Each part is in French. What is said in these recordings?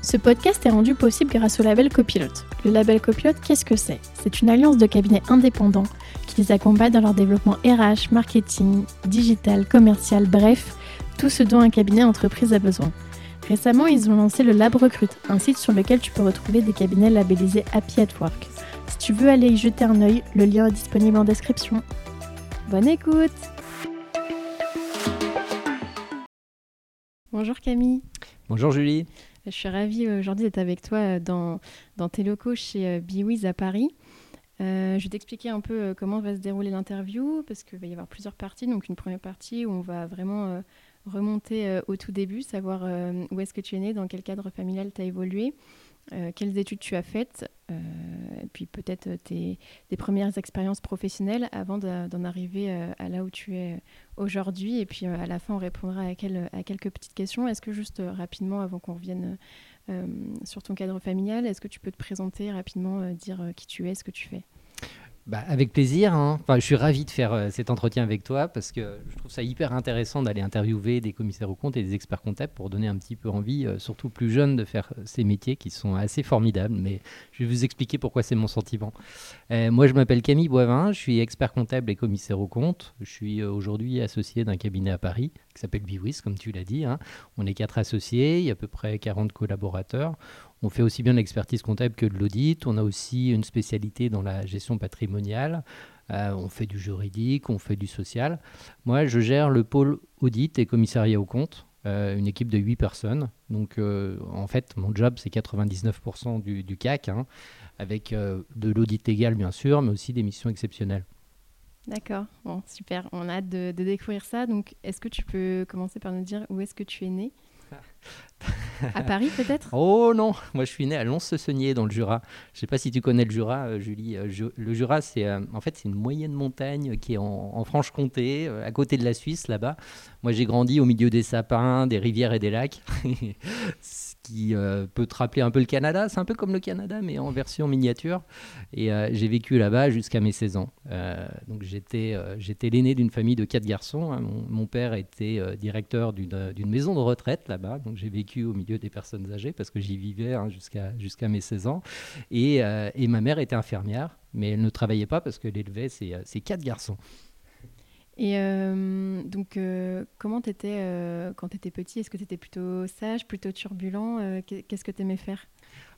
Ce podcast est rendu possible grâce au label Copilote. Le label Copilote, qu'est-ce que c'est? C'est une alliance de cabinets indépendants qui les accompagne dans leur développement RH, marketing, digital, commercial, bref, tout ce dont un cabinet entreprise a besoin. Récemment, ils ont lancé le Lab Recrute, un site sur lequel tu peux retrouver des cabinets labellisés Happy at Work. Si tu veux aller y jeter un œil, le lien est disponible en description. Bonne écoute Bonjour Camille. Bonjour Julie. Je suis ravie aujourd'hui d'être avec toi dans, dans tes locaux chez BeWiz à Paris. Euh, je vais t'expliquer un peu comment va se dérouler l'interview parce qu'il va y avoir plusieurs parties. Donc une première partie où on va vraiment euh, remonter euh, au tout début, savoir où est-ce que tu es né, dans quel cadre familial tu as évolué, quelles études tu as faites, et puis peut-être tes, premières expériences professionnelles avant d'en arriver à là où tu es aujourd'hui. Et puis à la fin, on répondra à quelques petites questions. Est-ce que juste rapidement, avant qu'on revienne sur ton cadre familial, est-ce que tu peux te présenter rapidement, dire qui tu es, ce que tu fais? Bah, avec plaisir. Hein. Enfin, je suis ravi de faire euh, cet entretien avec toi parce que je trouve ça hyper intéressant d'aller interviewer des commissaires aux comptes et des experts comptables pour donner un petit peu envie, euh, surtout plus jeunes, de faire euh, ces métiers qui sont assez formidables. Mais je vais vous expliquer pourquoi c'est mon sentiment. moi, je m'appelle Camille Boivin, je suis expert comptable et commissaire aux comptes. Je suis aujourd'hui associé d'un cabinet à Paris qui s'appelle Biwis, comme tu l'as dit. Hein. On est quatre associés, il y a à peu près 40 collaborateurs. On fait aussi bien de l'expertise comptable que de l'audit. On a aussi une spécialité dans la gestion patrimoniale. Euh, on fait du juridique, on fait du social. Moi, je gère le pôle audit et commissariat aux comptes, euh, une équipe de 8 personnes. Donc, euh, en fait, mon job, c'est 99% du, CAC, hein, avec de l'audit légal, bien sûr, mais aussi des missions exceptionnelles. D'accord, bon, super. On a hâte de, de découvrir ça. Donc, est-ce que tu peux commencer par nous dire où est-ce que tu es né? à Paris peut-être? Oh non, moi je suis né à Lons-le-Saunier dans le Jura. Je ne sais pas si tu connais le Jura, euh, Julie. Euh, le Jura, c'est euh, en fait c'est une moyenne montagne qui est en, Franche-Comté, à côté de la Suisse là-bas. Moi j'ai grandi au milieu des sapins, des rivières et des lacs. qui euh, peut te rappeler un peu le Canada. C'est un peu comme le Canada, mais en version miniature. Et euh, j'ai vécu là-bas jusqu'à mes 16 ans. Euh, donc j'étais, j'étais l'aîné d'une famille de quatre garçons. Hein. Mon, père était directeur d'une, maison de retraite là-bas. Donc j'ai vécu au milieu des personnes âgées parce que j'y vivais hein, jusqu'à, jusqu'à mes 16 ans. Et, et, ma mère était infirmière, mais elle ne travaillait pas parce qu'elle élevait ses, ses quatre garçons. Et euh, donc, euh, comment tu étais euh, quand tu étais petit? Est-ce que tu étais plutôt sage, plutôt turbulent? Qu'est-ce que tu aimais faire?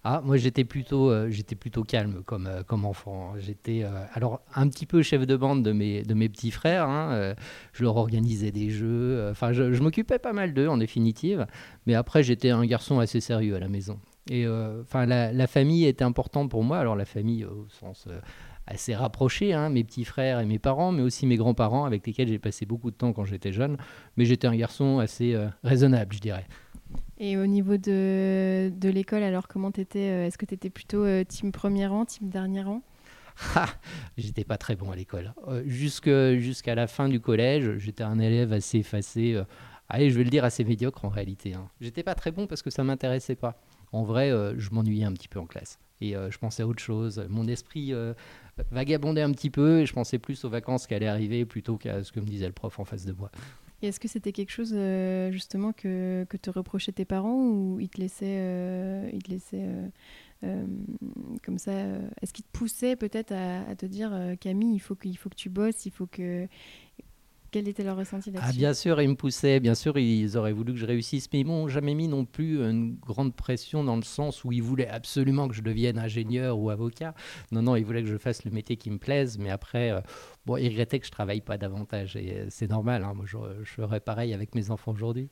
Ah, moi j'étais plutôt, j'étais plutôt calme comme, comme enfant. J'étais alors un petit peu chef de bande de mes, de mes petits frères. Hein, je leur organisais des jeux. Enfin, je, m'occupais pas mal d'eux en définitive. Mais après, j'étais un garçon assez sérieux à la maison. Et enfin, la, la, famille était importante pour moi. Alors la famille au sens assez rapprochés, hein, mes petits frères et mes parents, mais aussi mes grands-parents avec lesquels j'ai passé beaucoup de temps quand j'étais jeune. Mais j'étais un garçon assez euh, raisonnable, je dirais. Et au niveau de, de l'école, alors comment t'étais euh, Est-ce que tu étais plutôt euh, team premier rang, team dernier rang? J'étais pas très bon à l'école. Jusqu'à la fin du collège, j'étais un élève assez effacé. allez, je vais le dire, assez médiocre en réalité. Hein. J'étais pas très bon parce que ça m'intéressait pas. En vrai, je m'ennuyais un petit peu en classe et je pensais à autre chose. Mon esprit vagabondais un petit peu et je pensais plus aux vacances qui allaient arriver plutôt qu'à ce que me disait le prof en face de moi. Est-ce que c'était quelque chose euh, justement que, que te reprochaient tes parents ou ils te laissaient, euh, ils te laissaient euh, comme ça Est-ce qu'ils te poussaient peut-être à, te dire Camille, il faut, qu'il faut que tu bosses, il faut que, quel était leur ressenti là-dessus ah, Bien sûr, ils me poussaient, bien sûr, ils auraient voulu que je réussisse, mais ils m'ont jamais mis non plus une grande pression dans le sens où ils voulaient absolument que je devienne ingénieur ou avocat. Non, non, ils voulaient que je fasse le métier qui me plaise, mais après, euh, bon, ils regrettaient que je travaille pas davantage, et euh, c'est normal, hein, moi je, je ferais pareil avec mes enfants aujourd'hui.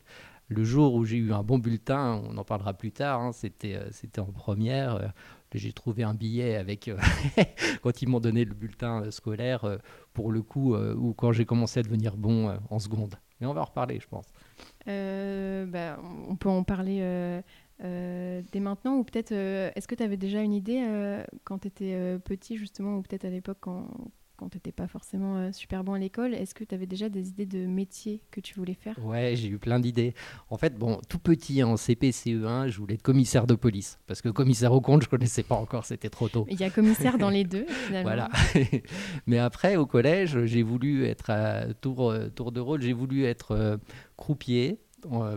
Le jour où j'ai eu un bon bulletin, on en parlera plus tard, hein, c'était, euh, c'était en première, j'ai trouvé un billet avec, euh, quand ils m'ont donné le bulletin euh, scolaire, euh, pour le coup, ou quand j'ai commencé à devenir bon en seconde. Mais on va en reparler, je pense. Bah, on peut en parler dès maintenant ou peut-être est-ce que tu avais déjà une idée quand tu étais petit justement ou peut-être à l'époque quand, quand tu n'étais pas forcément euh, super bon à l'école, est-ce que tu avais déjà des idées de métier que tu voulais faire? Ouais, j'ai eu plein d'idées. En fait, bon, tout petit, en CP, CE1, je voulais être commissaire de police. Parce que commissaire au compte, je connaissais pas encore, c'était trop tôt. Il y a commissaire dans les deux, finalement. Voilà. Mais après, au collège, j'ai voulu être à tour, euh, tour de rôle, j'ai voulu être euh, croupier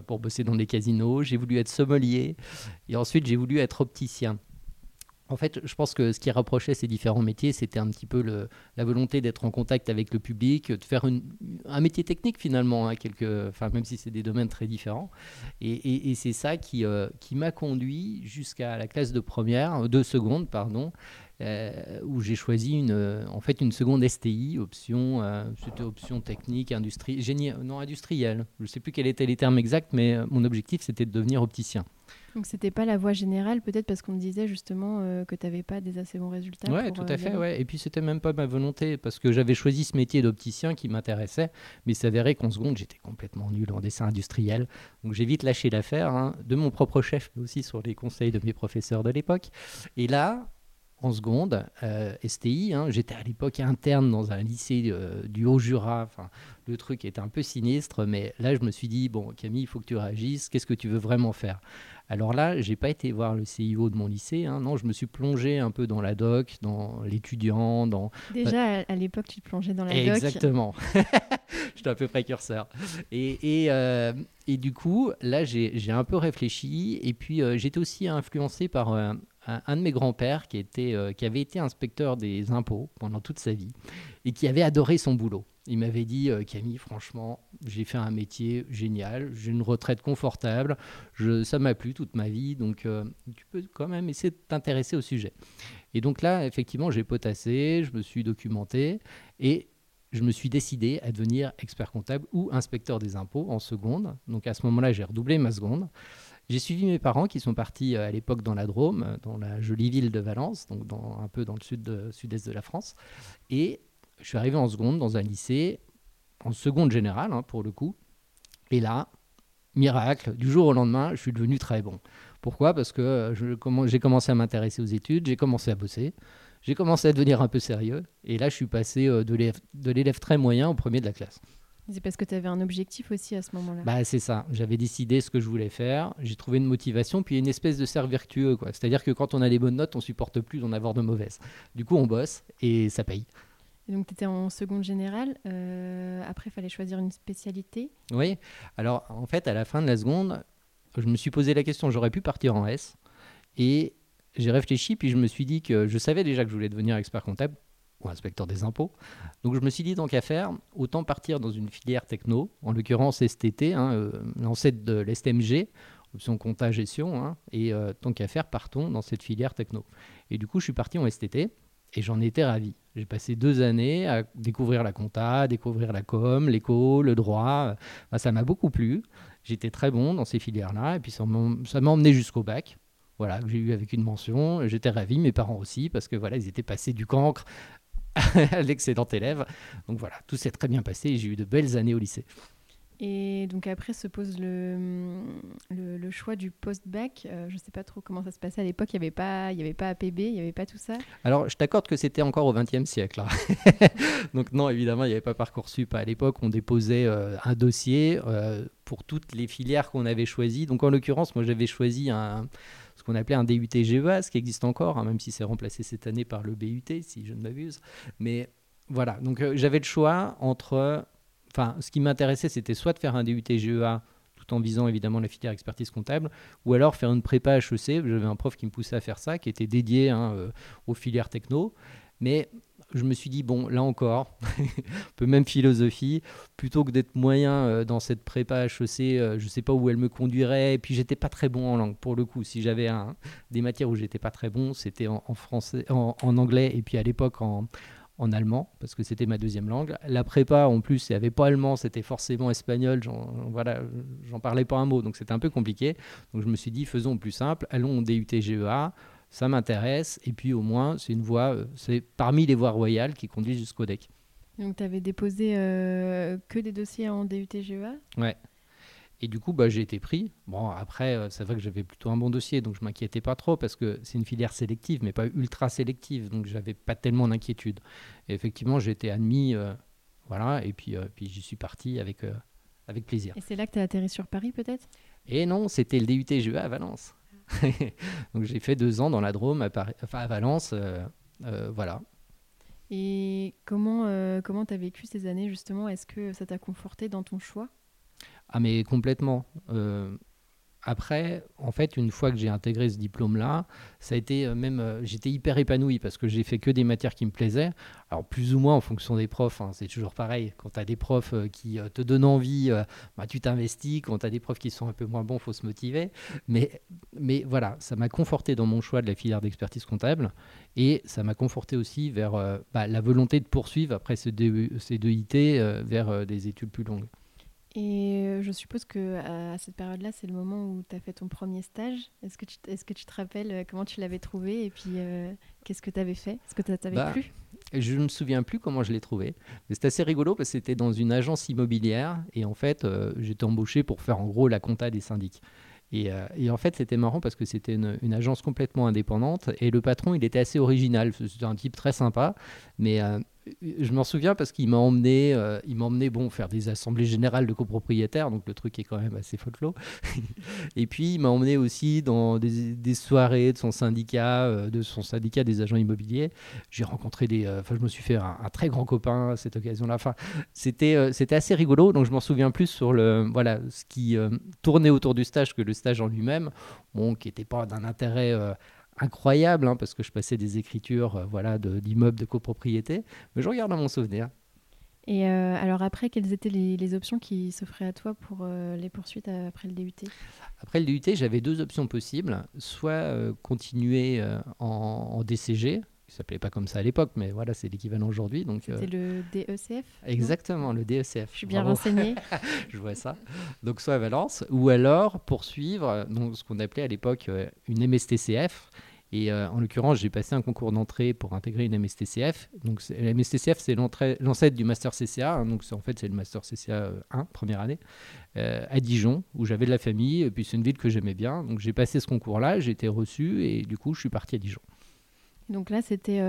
pour bosser dans des casinos, j'ai voulu être sommelier, et ensuite j'ai voulu être opticien. En fait, je pense que ce qui rapprochait ces différents métiers, c'était un petit peu la volonté d'être en contact avec le public, de faire un métier technique finalement, hein, même si c'est des domaines très différents. Et, c'est ça qui, euh, qui m'a conduit jusqu'à la classe de première, de seconde, pardon, euh, où j'ai choisi une, en fait une seconde STI, option, euh, c'était option technique, industrie, non industrielle. Je ne sais plus quels étaient les termes exacts, mais mon objectif c'était de devenir opticien. Donc c'était pas la voie générale, peut-être parce qu'on me disait justement euh, que tu n'avais pas des assez bons résultats. Oui, tout à euh, fait. Ouais. Et puis c'était même pas ma volonté, parce que j'avais choisi ce métier d'opticien qui m'intéressait, mais il s'avérait qu'en seconde, j'étais complètement nul en dessin industriel. Donc j'ai vite lâché l'affaire, hein, de mon propre chef, mais aussi sur les conseils de mes professeurs de l'époque. Et là, en seconde, euh, STI. Hein, j'étais à l'époque interne dans un lycée du Haut-Jura. Enfin, le truc était un peu sinistre, mais là, je me suis dit bon, Camille, il faut que tu réagisses. Qu'est-ce que tu veux vraiment faire? Alors là, j'ai pas été voir le CIO de mon lycée. Hein. non, je me suis plongé un peu dans la doc, dans l'étudiant, dans. Déjà à l'époque, tu te plongeais dans la doc. Exactement. J'étais un peu précurseur. Et, et, euh, et du coup, là, j'ai un peu réfléchi. Et puis, euh, j'étais aussi influencé par euh, un, de mes grands-pères qui, était, qui avait été inspecteur des impôts pendant toute sa vie et qui avait adoré son boulot. Il m'avait dit euh, Camille, franchement, j'ai fait un métier génial, j'ai une retraite confortable, ça m'a plu toute ma vie, donc euh, tu peux quand même essayer de t'intéresser au sujet. Et donc là, effectivement, j'ai potassé, je me suis documenté et je me suis décidé à devenir expert comptable ou inspecteur des impôts en seconde. Donc à ce moment-là, j'ai redoublé ma seconde. J'ai suivi mes parents qui sont partis euh, à l'époque dans la Drôme, dans la jolie ville de Valence, donc un peu dans le sud sud-est de la France. Et je suis arrivé en seconde dans un lycée, en seconde générale hein, pour le coup. Et là, miracle, du jour au lendemain, je suis devenu très bon. Pourquoi? Parce que euh, j'ai commencé à m'intéresser aux études, j'ai commencé à bosser, j'ai commencé à devenir un peu sérieux. Et là, je suis passé euh, de l'élève très moyen au premier de la classe. C'est parce que tu avais un objectif aussi à ce moment-là. Bah, c'est ça. J'avais décidé ce que je voulais faire. J'ai trouvé une motivation, puis une espèce de cercle vertueux. C'est-à-dire que quand on a des bonnes notes, on supporte plus d'en avoir de mauvaises. Du coup, on bosse et ça paye donc, tu étais en seconde générale. Euh, après, il fallait choisir une spécialité. Oui. Alors, en fait, à la fin de la seconde, je me suis posé la question j'aurais pu partir en S. Et j'ai réfléchi, puis je me suis dit que je savais déjà que je voulais devenir expert comptable ou inspecteur des impôts. Donc, je me suis dit, tant qu'à faire, autant partir dans une filière techno, en l'occurrence STT, hein, euh, l'ancêtre de l'STMG, option compta gestion. Hein, et euh, tant qu'à faire, partons dans cette filière techno. Et du coup, je suis parti en STT. Et j'en étais ravi. J'ai passé deux années à découvrir la compta, découvrir la com, l'éco, le droit. ça m'a beaucoup plu. J'étais très bon dans ces filières-là. Et puis ça m'a emmené jusqu'au bac. Voilà, que j'ai eu avec une mention. J'étais ravi, mes parents aussi, parce que voilà, ils étaient passés du cancre l'excellent élève. Donc voilà, tout s'est très bien passé et j'ai eu de belles années au lycée. Et donc après se pose le, le, choix du post-bac. Euh, je ne sais pas trop comment ça se passait à l'époque. Il n'y avait, pas, avait pas APB, il n'y avait pas tout ça? Alors je t'accorde que c'était encore au XXe siècle. Hein. donc non, évidemment, il n'y avait pas Parcoursup. À l'époque, on déposait euh, un dossier euh, pour toutes les filières qu'on avait choisies. Donc en l'occurrence, moi j'avais choisi un, ce qu'on appelait un DUT GEA, ce qui existe encore, hein, même si c'est remplacé cette année par le BUT, si je ne m'abuse. Mais voilà, donc j'avais le choix entre enfin, ce qui m'intéressait, c'était soit de faire un DUT GEA tout en visant évidemment la filière expertise comptable, ou alors faire une prépa HEC. J'avais un prof qui me poussait à faire ça, qui était dédié hein, euh, aux filières techno. Mais je me suis dit, bon, là encore, un peu même philosophie, plutôt que d'être moyen euh, dans cette prépa HEC, euh, je ne sais pas où elle me conduirait. Et puis, j'étais pas très bon en langue, pour le coup. Si j'avais des matières où j'étais pas très bon, c'était en, français, en, anglais, et puis à l'époque en, en allemand, parce que c'était ma deuxième langue. La prépa, en plus, il n'y avait pas allemand, c'était forcément espagnol. J'en parlais pas un mot, donc c'était un peu compliqué. Donc je me suis dit, faisons plus simple, allons au DUT GEA, ça m'intéresse, et puis au moins, c'est une voie, euh, c'est parmi les voies royales qui conduisent jusqu'au DEC. Donc tu avais déposé euh, que des dossiers en DUT GEA Ouais. Et du coup, bah, j'ai été pris. Bon, après, euh, c'est vrai que j'avais plutôt un bon dossier, donc je m'inquiétais pas trop parce que c'est une filière sélective, mais pas ultra sélective, donc j'avais pas tellement d'inquiétude. Et effectivement, j'ai été admis, euh, voilà, et puis, euh, puis j'y suis parti avec, avec plaisir. Et c'est là que tu as atterri sur Paris, peut-être? Et non, c'était le DUT GEA à Valence. donc j'ai fait deux ans dans la Drôme, à, Paris, enfin, à Valence, voilà. Et comment comment tu as vécu ces années, justement? Est-ce que ça t'a conforté dans ton choix? Ah mais complètement. Euh, après, en fait, une fois que j'ai intégré ce diplôme-là, ça a été euh, même, euh, j'étais hyper épanoui parce que j'ai fait que des matières qui me plaisaient. Alors plus ou moins en fonction des profs, hein, c'est toujours pareil. Quand tu as des profs qui te donnent envie, bah, tu t'investis. Quand tu as des profs qui sont un peu moins bons, faut se motiver. Mais, mais voilà, ça m'a conforté dans mon choix de la filière d'expertise comptable et ça m'a conforté aussi vers bah, la volonté de poursuivre après ces deux IT vers des études plus longues. Et euh, je suppose que à cette période-là, c'est le moment où tu as fait ton premier stage. Est-ce que, tu, est-ce que tu te rappelles euh, comment tu l'avais trouvé et puis euh, qu'est-ce que tu avais fait? Est-ce que ça t'avait bah, plu? Je ne me souviens plus comment je l'ai trouvé. Mais c'est assez rigolo parce que c'était dans une agence immobilière et en fait, j'étais embauché pour faire en gros la compta des syndics. Et, et, en fait, c'était marrant parce que c'était une, une, agence complètement indépendante et le patron, il était assez original. C'était un type très sympa, mais je m'en souviens parce qu'il m'a emmené, euh, il m'a emmené bon faire des assemblées générales de copropriétaires, donc le truc est quand même assez folklore. et puis il m'a emmené aussi dans des, soirées de son syndicat, euh, de son syndicat des agents immobiliers. J'ai rencontré des, euh, enfin je me suis fait un, très grand copain à cette occasion-là. Enfin c'était c'était assez rigolo, donc je m'en souviens plus sur le voilà ce qui tournait autour du stage que le stage en lui-même, bon qui n'était pas d'un intérêt incroyable, hein, parce que je passais des écritures euh, voilà, d'immeubles de, copropriété, mais je regarde dans mon souvenir. Et euh, alors après, quelles étaient les, options qui s'offraient à toi pour euh, les poursuites après le DUT Après le DUT, j'avais deux options possibles. Soit continuer en, DCG, qui s'appelait pas comme ça à l'époque, mais voilà, c'est l'équivalent aujourd'hui. C'était le DECF Exactement, le DECF. Je suis bien renseignée. je vois ça. Donc soit à Valence, ou alors poursuivre donc, ce qu'on appelait à l'époque une MSTCF, et euh, en l'occurrence, j'ai passé un concours d'entrée pour intégrer une MSTCF. Donc, la MSTCF, c'est l'ancêtre du Master CCA. Hein. donc, en fait, c'est le Master CCA 1, euh, première année, euh, à Dijon, où j'avais de la famille. Et puis, c'est une ville que j'aimais bien. Donc, j'ai passé ce concours-là, j'ai été reçu. Et du coup, je suis parti à Dijon. Donc là, c'était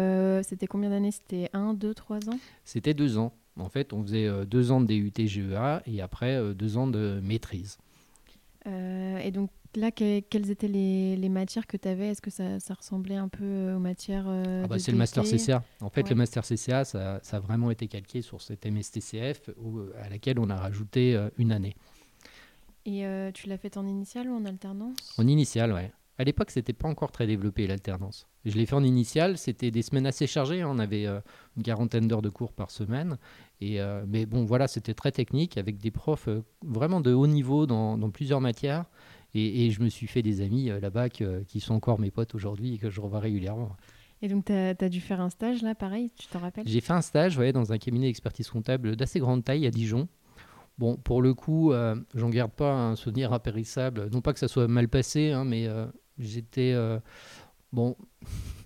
c'était combien d'années? C'était 1, 2, 3 ans? C'était 2 ans. En fait, on faisait 2 ans de DUT GEA et après 2 ans de maîtrise. et donc, là, quelles étaient les, matières que tu avais Est-ce que ça, ressemblait un peu euh, aux matières euh, ah bah, C'est le master CCA. En fait, le master CCA, ça, a vraiment été calqué sur cette MSTCF à laquelle on a rajouté euh, une année. Et tu l'as fait en initial ou en alternance? En initial, ouais. À l'époque, c'était pas encore très développé l'alternance. Je l'ai fait en initial, c'était des semaines assez chargées. Hein. On avait une quarantaine d'heures de cours par semaine. Et, mais bon, voilà, c'était très technique avec des profs vraiment de haut niveau dans, dans plusieurs matières. Et, je me suis fait des amis euh, là-bas qui sont encore mes potes aujourd'hui et que je revois régulièrement. Et donc, tu as, dû faire un stage là, pareil, tu t'en rappelles? J'ai fait un stage ouais, dans un cabinet d'expertise comptable d'assez grande taille à Dijon. Bon, pour le coup, euh, j'en garde pas un souvenir impérissable. Non pas que ça soit mal passé, hein, mais euh, j'étais. bon,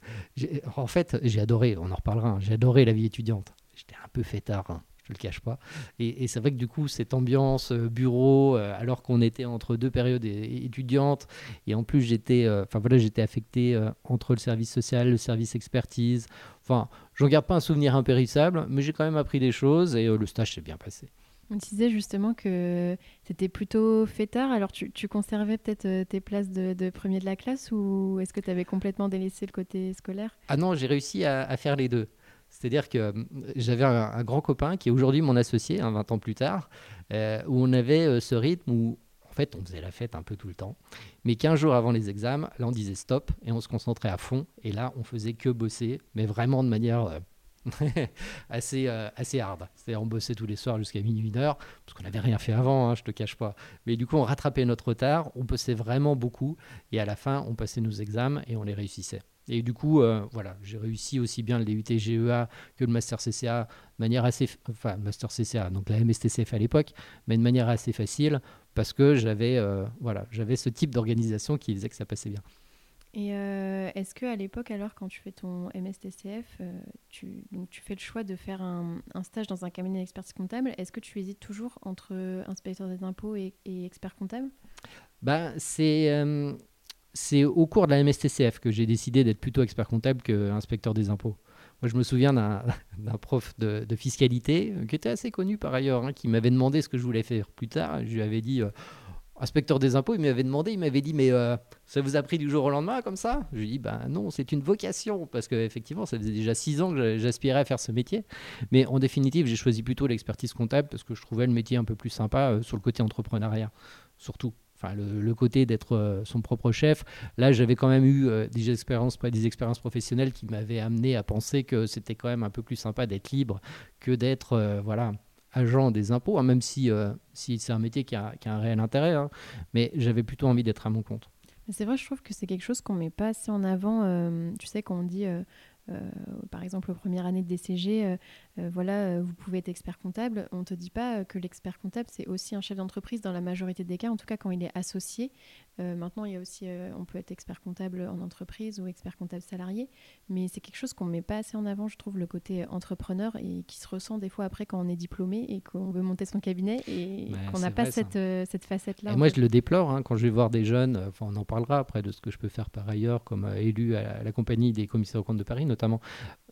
en fait, j'ai adoré, on en reparlera, hein, j'ai adoré la vie étudiante. J'étais un peu fêtard. Hein je le cache pas. Et, c'est vrai que du coup, cette ambiance euh, bureau, euh, alors qu'on était entre deux périodes étudiantes, et en plus j'étais, euh, enfin voilà, j'étais affecté entre le service social, le service expertise. Enfin, j'en garde pas un souvenir impérissable, mais j'ai quand même appris des choses et le stage s'est bien passé. On disait justement que c'était plutôt fêtard. Alors, tu, conservais peut-être tes places de, premier de la classe ou est-ce que tu avais complètement délaissé le côté scolaire? Ah non, j'ai réussi à, faire les deux. C'est-à-dire que euh, j'avais un, grand copain qui est aujourd'hui mon associé, 20 hein, ans plus tard, euh, où on avait euh, ce rythme où, en fait, on faisait la fête un peu tout le temps. Mais 15 jours avant les examens, là, on disait stop et on se concentrait à fond. Et là, on faisait que bosser, mais vraiment de manière assez, assez hard. C'est-à-dire, on bossait tous les soirs jusqu'à minuit, une heure, parce qu'on n'avait rien fait avant, hein, je te cache pas. Mais du coup, on rattrapait notre retard, on bossait vraiment beaucoup. Et à la fin, on passait nos examens et on les réussissait. Et du coup, euh, voilà, j'ai réussi aussi bien le DUT GEA que le Master CCA de manière assez, enfin Master CCA, donc la MSTCF à l'époque, mais de manière assez facile parce que j'avais, euh, voilà, j'avais ce type d'organisation qui faisait que ça passait bien. Et euh, est-ce que à l'époque, alors, quand tu fais ton MSTCF, tu, donc, tu fais le choix de faire un, stage dans un cabinet d'expertise comptable, est-ce que tu hésites toujours entre inspecteur des impôts et, expert comptable? Ben, c'est, c'est au cours de la MSTCF que j'ai décidé d'être plutôt expert comptable qu'inspecteur des impôts. Moi, je me souviens d'un, prof de, fiscalité, qui était assez connu par ailleurs, hein, qui m'avait demandé ce que je voulais faire plus tard. Je lui avais dit inspecteur des impôts, il m'avait demandé, il m'avait dit, mais euh, ça vous a pris du jour au lendemain comme ça? Je lui ai dit, ben non, c'est une vocation, parce qu'effectivement, ça faisait déjà six ans que j'aspirais à faire ce métier. Mais en définitive, j'ai choisi plutôt l'expertise comptable parce que je trouvais le métier un peu plus sympa euh, sur le côté entrepreneuriat, surtout. Le, côté d'être euh, son propre chef. Là, j'avais quand même eu des expériences, des expériences professionnelles qui m'avaient amené à penser que c'était quand même un peu plus sympa d'être libre que d'être, voilà, agent des impôts, hein, même si, euh, c'est un métier qui a, un réel intérêt, hein. mais j'avais plutôt envie d'être à mon compte. C'est vrai, je trouve que c'est quelque chose qu'on met pas assez en avant. Euh, tu sais, quand on dit, euh, par exemple, aux premières années de DCG, euh, voilà, euh, vous pouvez être expert comptable. On ne te dit pas euh, que l'expert comptable, c'est aussi un chef d'entreprise dans la majorité des cas, en tout cas quand il est associé. maintenant, il y a aussi, on peut être expert comptable en entreprise ou expert comptable salarié, mais c'est quelque chose qu'on ne met pas assez en avant, je trouve, le côté entrepreneur et qui se ressent des fois après quand on est diplômé et qu'on veut monter son cabinet et qu'on n'a pas cette, cette facette-là. Et moi, je le déplore hein, quand je vais voir des jeunes, enfin, on en parlera après de ce que je peux faire par ailleurs comme élu à la, compagnie des commissaires aux comptes de Paris notamment.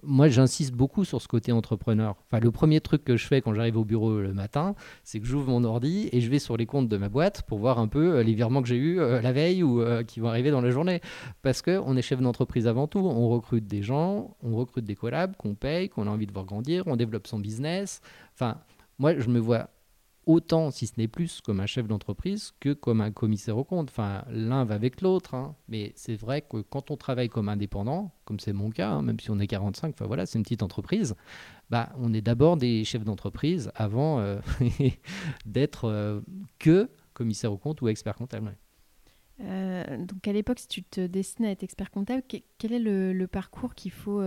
Moi, j'insiste beaucoup sur ce côté entrepreneur Enfin, le premier truc que je fais quand j'arrive au bureau le matin, c'est que j'ouvre mon ordi et je vais sur les comptes de ma boîte pour voir un peu euh, les virements que j'ai eus euh, la veille ou euh, qui vont arriver dans la journée. Parce qu'on est chef d'entreprise avant tout, on recrute des gens, on recrute des collabs qu'on paye, qu'on a envie de voir grandir, on développe son business. Enfin, moi, je me vois autant, si ce n'est plus, comme un chef d'entreprise que comme un commissaire au compte. Enfin, l'un va avec l'autre. Hein. Mais c'est vrai que quand on travaille comme indépendant, comme c'est mon cas, hein, même si on est 45, enfin voilà, c'est une petite entreprise, bah, on est d'abord des chefs d'entreprise avant euh, d'être euh, que commissaire au compte ou expert comptable. Euh, donc à l'époque, si tu te destines à être expert comptable, quel est le, parcours qu'il faut,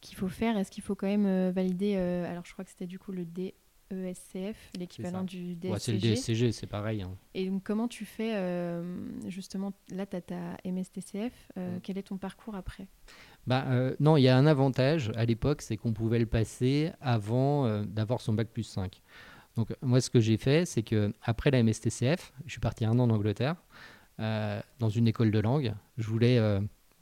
qu'il faut faire? Est-ce qu'il faut quand même valider Alors je crois que c'était du coup le D ESCF, l'équivalent du DSCG. c'est le DSCG, c'est pareil. Hein. Et donc, comment tu fais, euh, justement, là, tu as ta MSTCF, euh, quel est ton parcours après? Bah, euh, Non, il y a un avantage à l'époque, c'est qu'on pouvait le passer avant d'avoir son bac plus 5. Donc, moi, ce que j'ai fait, c'est que après la MSTCF, je suis parti un an en Angleterre, dans une école de langue. Je voulais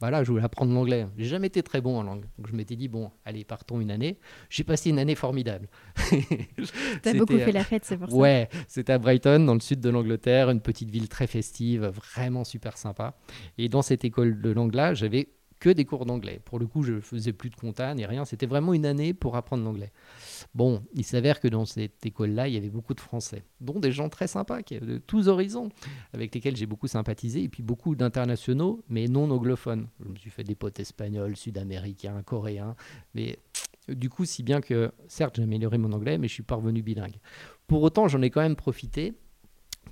voilà, je voulais apprendre l'anglais. J'ai jamais été très bon en langue. Donc je m'étais dit, bon, allez, partons une année. J'ai passé une année formidable. T'as beaucoup fait la fête, c'est pour ça. Ouais, c'était à Brighton, dans le sud de l'Angleterre, une petite ville très festive, vraiment super sympa. Et dans cette école de langue-là, j'avais que des cours d'anglais. Pour le coup, je faisais plus de compta ni rien. C'était vraiment une année pour apprendre l'anglais. Bon, il s'avère que dans cette école-là, il y avait beaucoup de Français, dont des gens très sympas, de tous horizons, avec lesquels j'ai beaucoup sympathisé, et puis beaucoup d'internationaux, mais non anglophones. Je me suis fait des potes espagnols, sud-américains, coréens, mais du coup, si bien que, certes, j'ai amélioré mon anglais, mais je suis parvenu bilingue. Pour autant, j'en ai quand même profité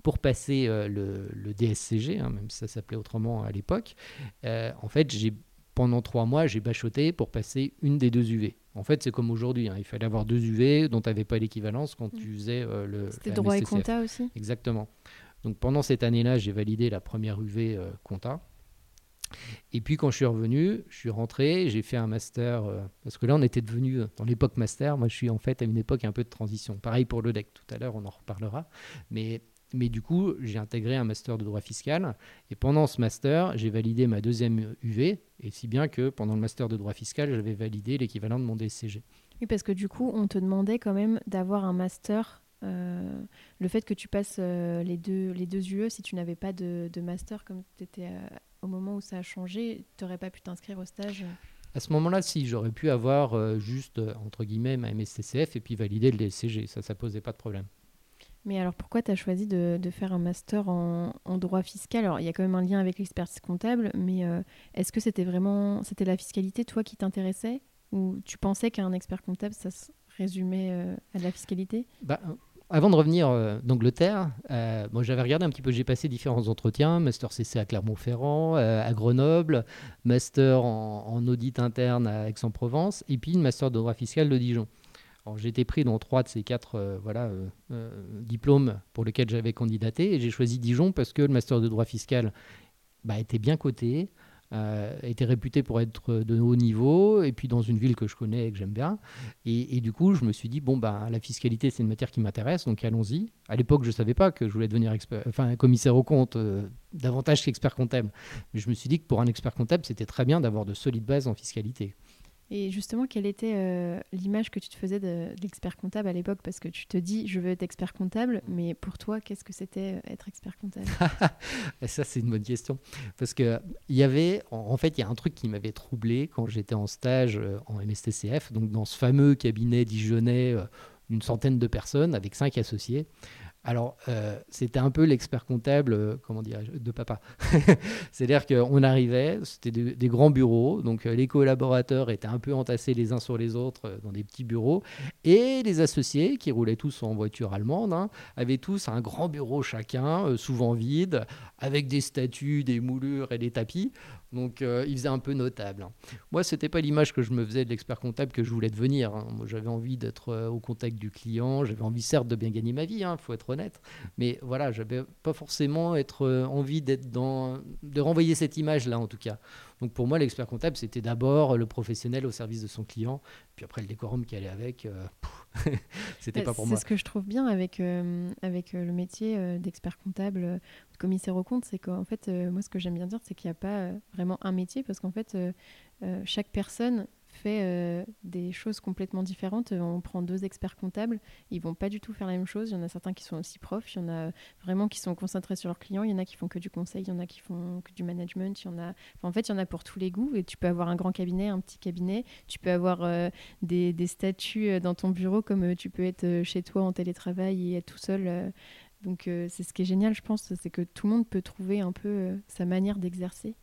pour passer euh, le, DSCG, hein, même si ça s'appelait autrement à l'époque. Euh, en fait, j'ai pendant trois mois, j'ai bachoté pour passer une des deux UV. En fait, c'est comme aujourd'hui. Hein. Il fallait avoir deux UV dont tu n'avais pas l'équivalence quand tu mm. faisais euh, le. C'était droit et compta aussi Exactement. Donc pendant cette année-là, j'ai validé la première UV euh, compta. Et puis quand je suis revenu, je suis rentré, j'ai fait un master, euh, parce que là on était devenu, dans l'époque master, moi je suis en fait à une époque un peu de transition. Pareil pour le DEC, tout à l'heure on en reparlera. Mais mais du coup, j'ai intégré un master de droit fiscal. Et pendant ce master, j'ai validé ma deuxième UV. Et si bien que pendant le master de droit fiscal, j'avais validé l'équivalent de mon DCG. Oui, parce que du coup, on te demandait quand même d'avoir un master. Euh, le fait que tu passes euh, les, deux, les deux UE, si tu n'avais pas de, master comme tu étais euh, au moment où ça a changé, tu n'aurais pas pu t'inscrire au stage? À ce moment-là, si, j'aurais pu avoir juste, entre guillemets, ma MSCCF et puis valider le DCG. Ça, ça posait pas de problème. Mais alors pourquoi tu as choisi de, faire un master en, droit fiscal? Alors il y a quand même un lien avec l'expertise comptable, mais euh, est-ce que c'était vraiment c'était la fiscalité toi qui t'intéressait? Ou tu pensais qu'un expert comptable ça se résumait euh, à la fiscalité? Bah, avant de revenir euh, d'Angleterre, moi j'avais regardé un petit peu, j'ai passé différents entretiens, master CC à Clermont-Ferrand, à Grenoble, master en, audit interne à Aix-en-Provence, et puis master de droit fiscal de Dijon. Été pris dans trois de ces quatre euh, voilà, euh, euh, diplômes pour lesquels j'avais candidaté et j'ai choisi Dijon parce que le master de droit fiscal bah, était bien coté. était réputé pour être de haut niveau, et puis dans une ville que je connais et que j'aime bien. Et, du coup, je me suis dit, bon, ben, la fiscalité, c'est une matière qui m'intéresse, donc allons-y. À l'époque, je ne savais pas que je voulais devenir enfin, commissaire au compte, davantage qu'expert comptable. Mais je me suis dit que pour un expert comptable, c'était très bien d'avoir de solides bases en fiscalité. Et justement, quelle était euh, l'image que tu te faisais de, l'expert comptable à l'époque? Parce que tu te dis, je veux être expert comptable, mais pour toi, qu'est-ce que c'était euh, être expert comptable? Ça, c'est une bonne question. Parce qu'il y avait, en fait, il y a un truc qui m'avait troublé quand j'étais en stage euh, en MSTCF, donc dans ce fameux cabinet dijonnais d'une centaine de personnes avec cinq associés. Alors, euh, c'était un peu l'expert comptable, euh, comment de papa. C'est-à-dire qu'on arrivait, c'était des, grands bureaux, donc euh, les collaborateurs étaient un peu entassés les uns sur les autres dans des petits bureaux, et les associés, qui roulaient tous en voiture allemande, hein, avaient tous un grand bureau chacun, souvent vide, avec des statues, des moulures et des tapis. Donc euh, il faisait un peu notable. Hein. Moi, ce n'était pas l'image que je me faisais de l'expert comptable que je voulais devenir. Hein. Moi, j'avais envie d'être euh, au contact du client, j'avais envie certes de bien gagner ma vie, il hein, faut être honnête. Mais voilà, j'avais pas forcément euh, envie d'être dans, de renvoyer cette image-là en tout cas. Donc pour moi, l'expert comptable, c'était d'abord le professionnel au service de son client, puis après le décorum qui allait avec. c'était bah, pas pour moi. C'est ce que je trouve bien avec, avec le métier d'expert comptable, de commissaire au compte, c'est qu'en fait, moi, ce que j'aime bien dire, c'est qu'il n'y a pas vraiment un métier, parce qu'en fait, chaque personne fait des choses complètement différentes. On prend deux experts comptables, ils vont pas du tout faire la même chose. Il y en a certains qui sont aussi profs, il y en a vraiment qui sont concentrés sur leurs clients, il y en a qui font que du conseil, il y en a qui font que du management, il y en a. en fait, il y en a pour tous les goûts. Et tu peux avoir un grand cabinet, un petit cabinet, tu peux avoir des, des, statuts dans ton bureau comme tu peux être chez toi en télétravail et être tout seul. Donc c'est ce qui est génial, je pense, c'est que tout le monde peut trouver un peu sa manière d'exercer.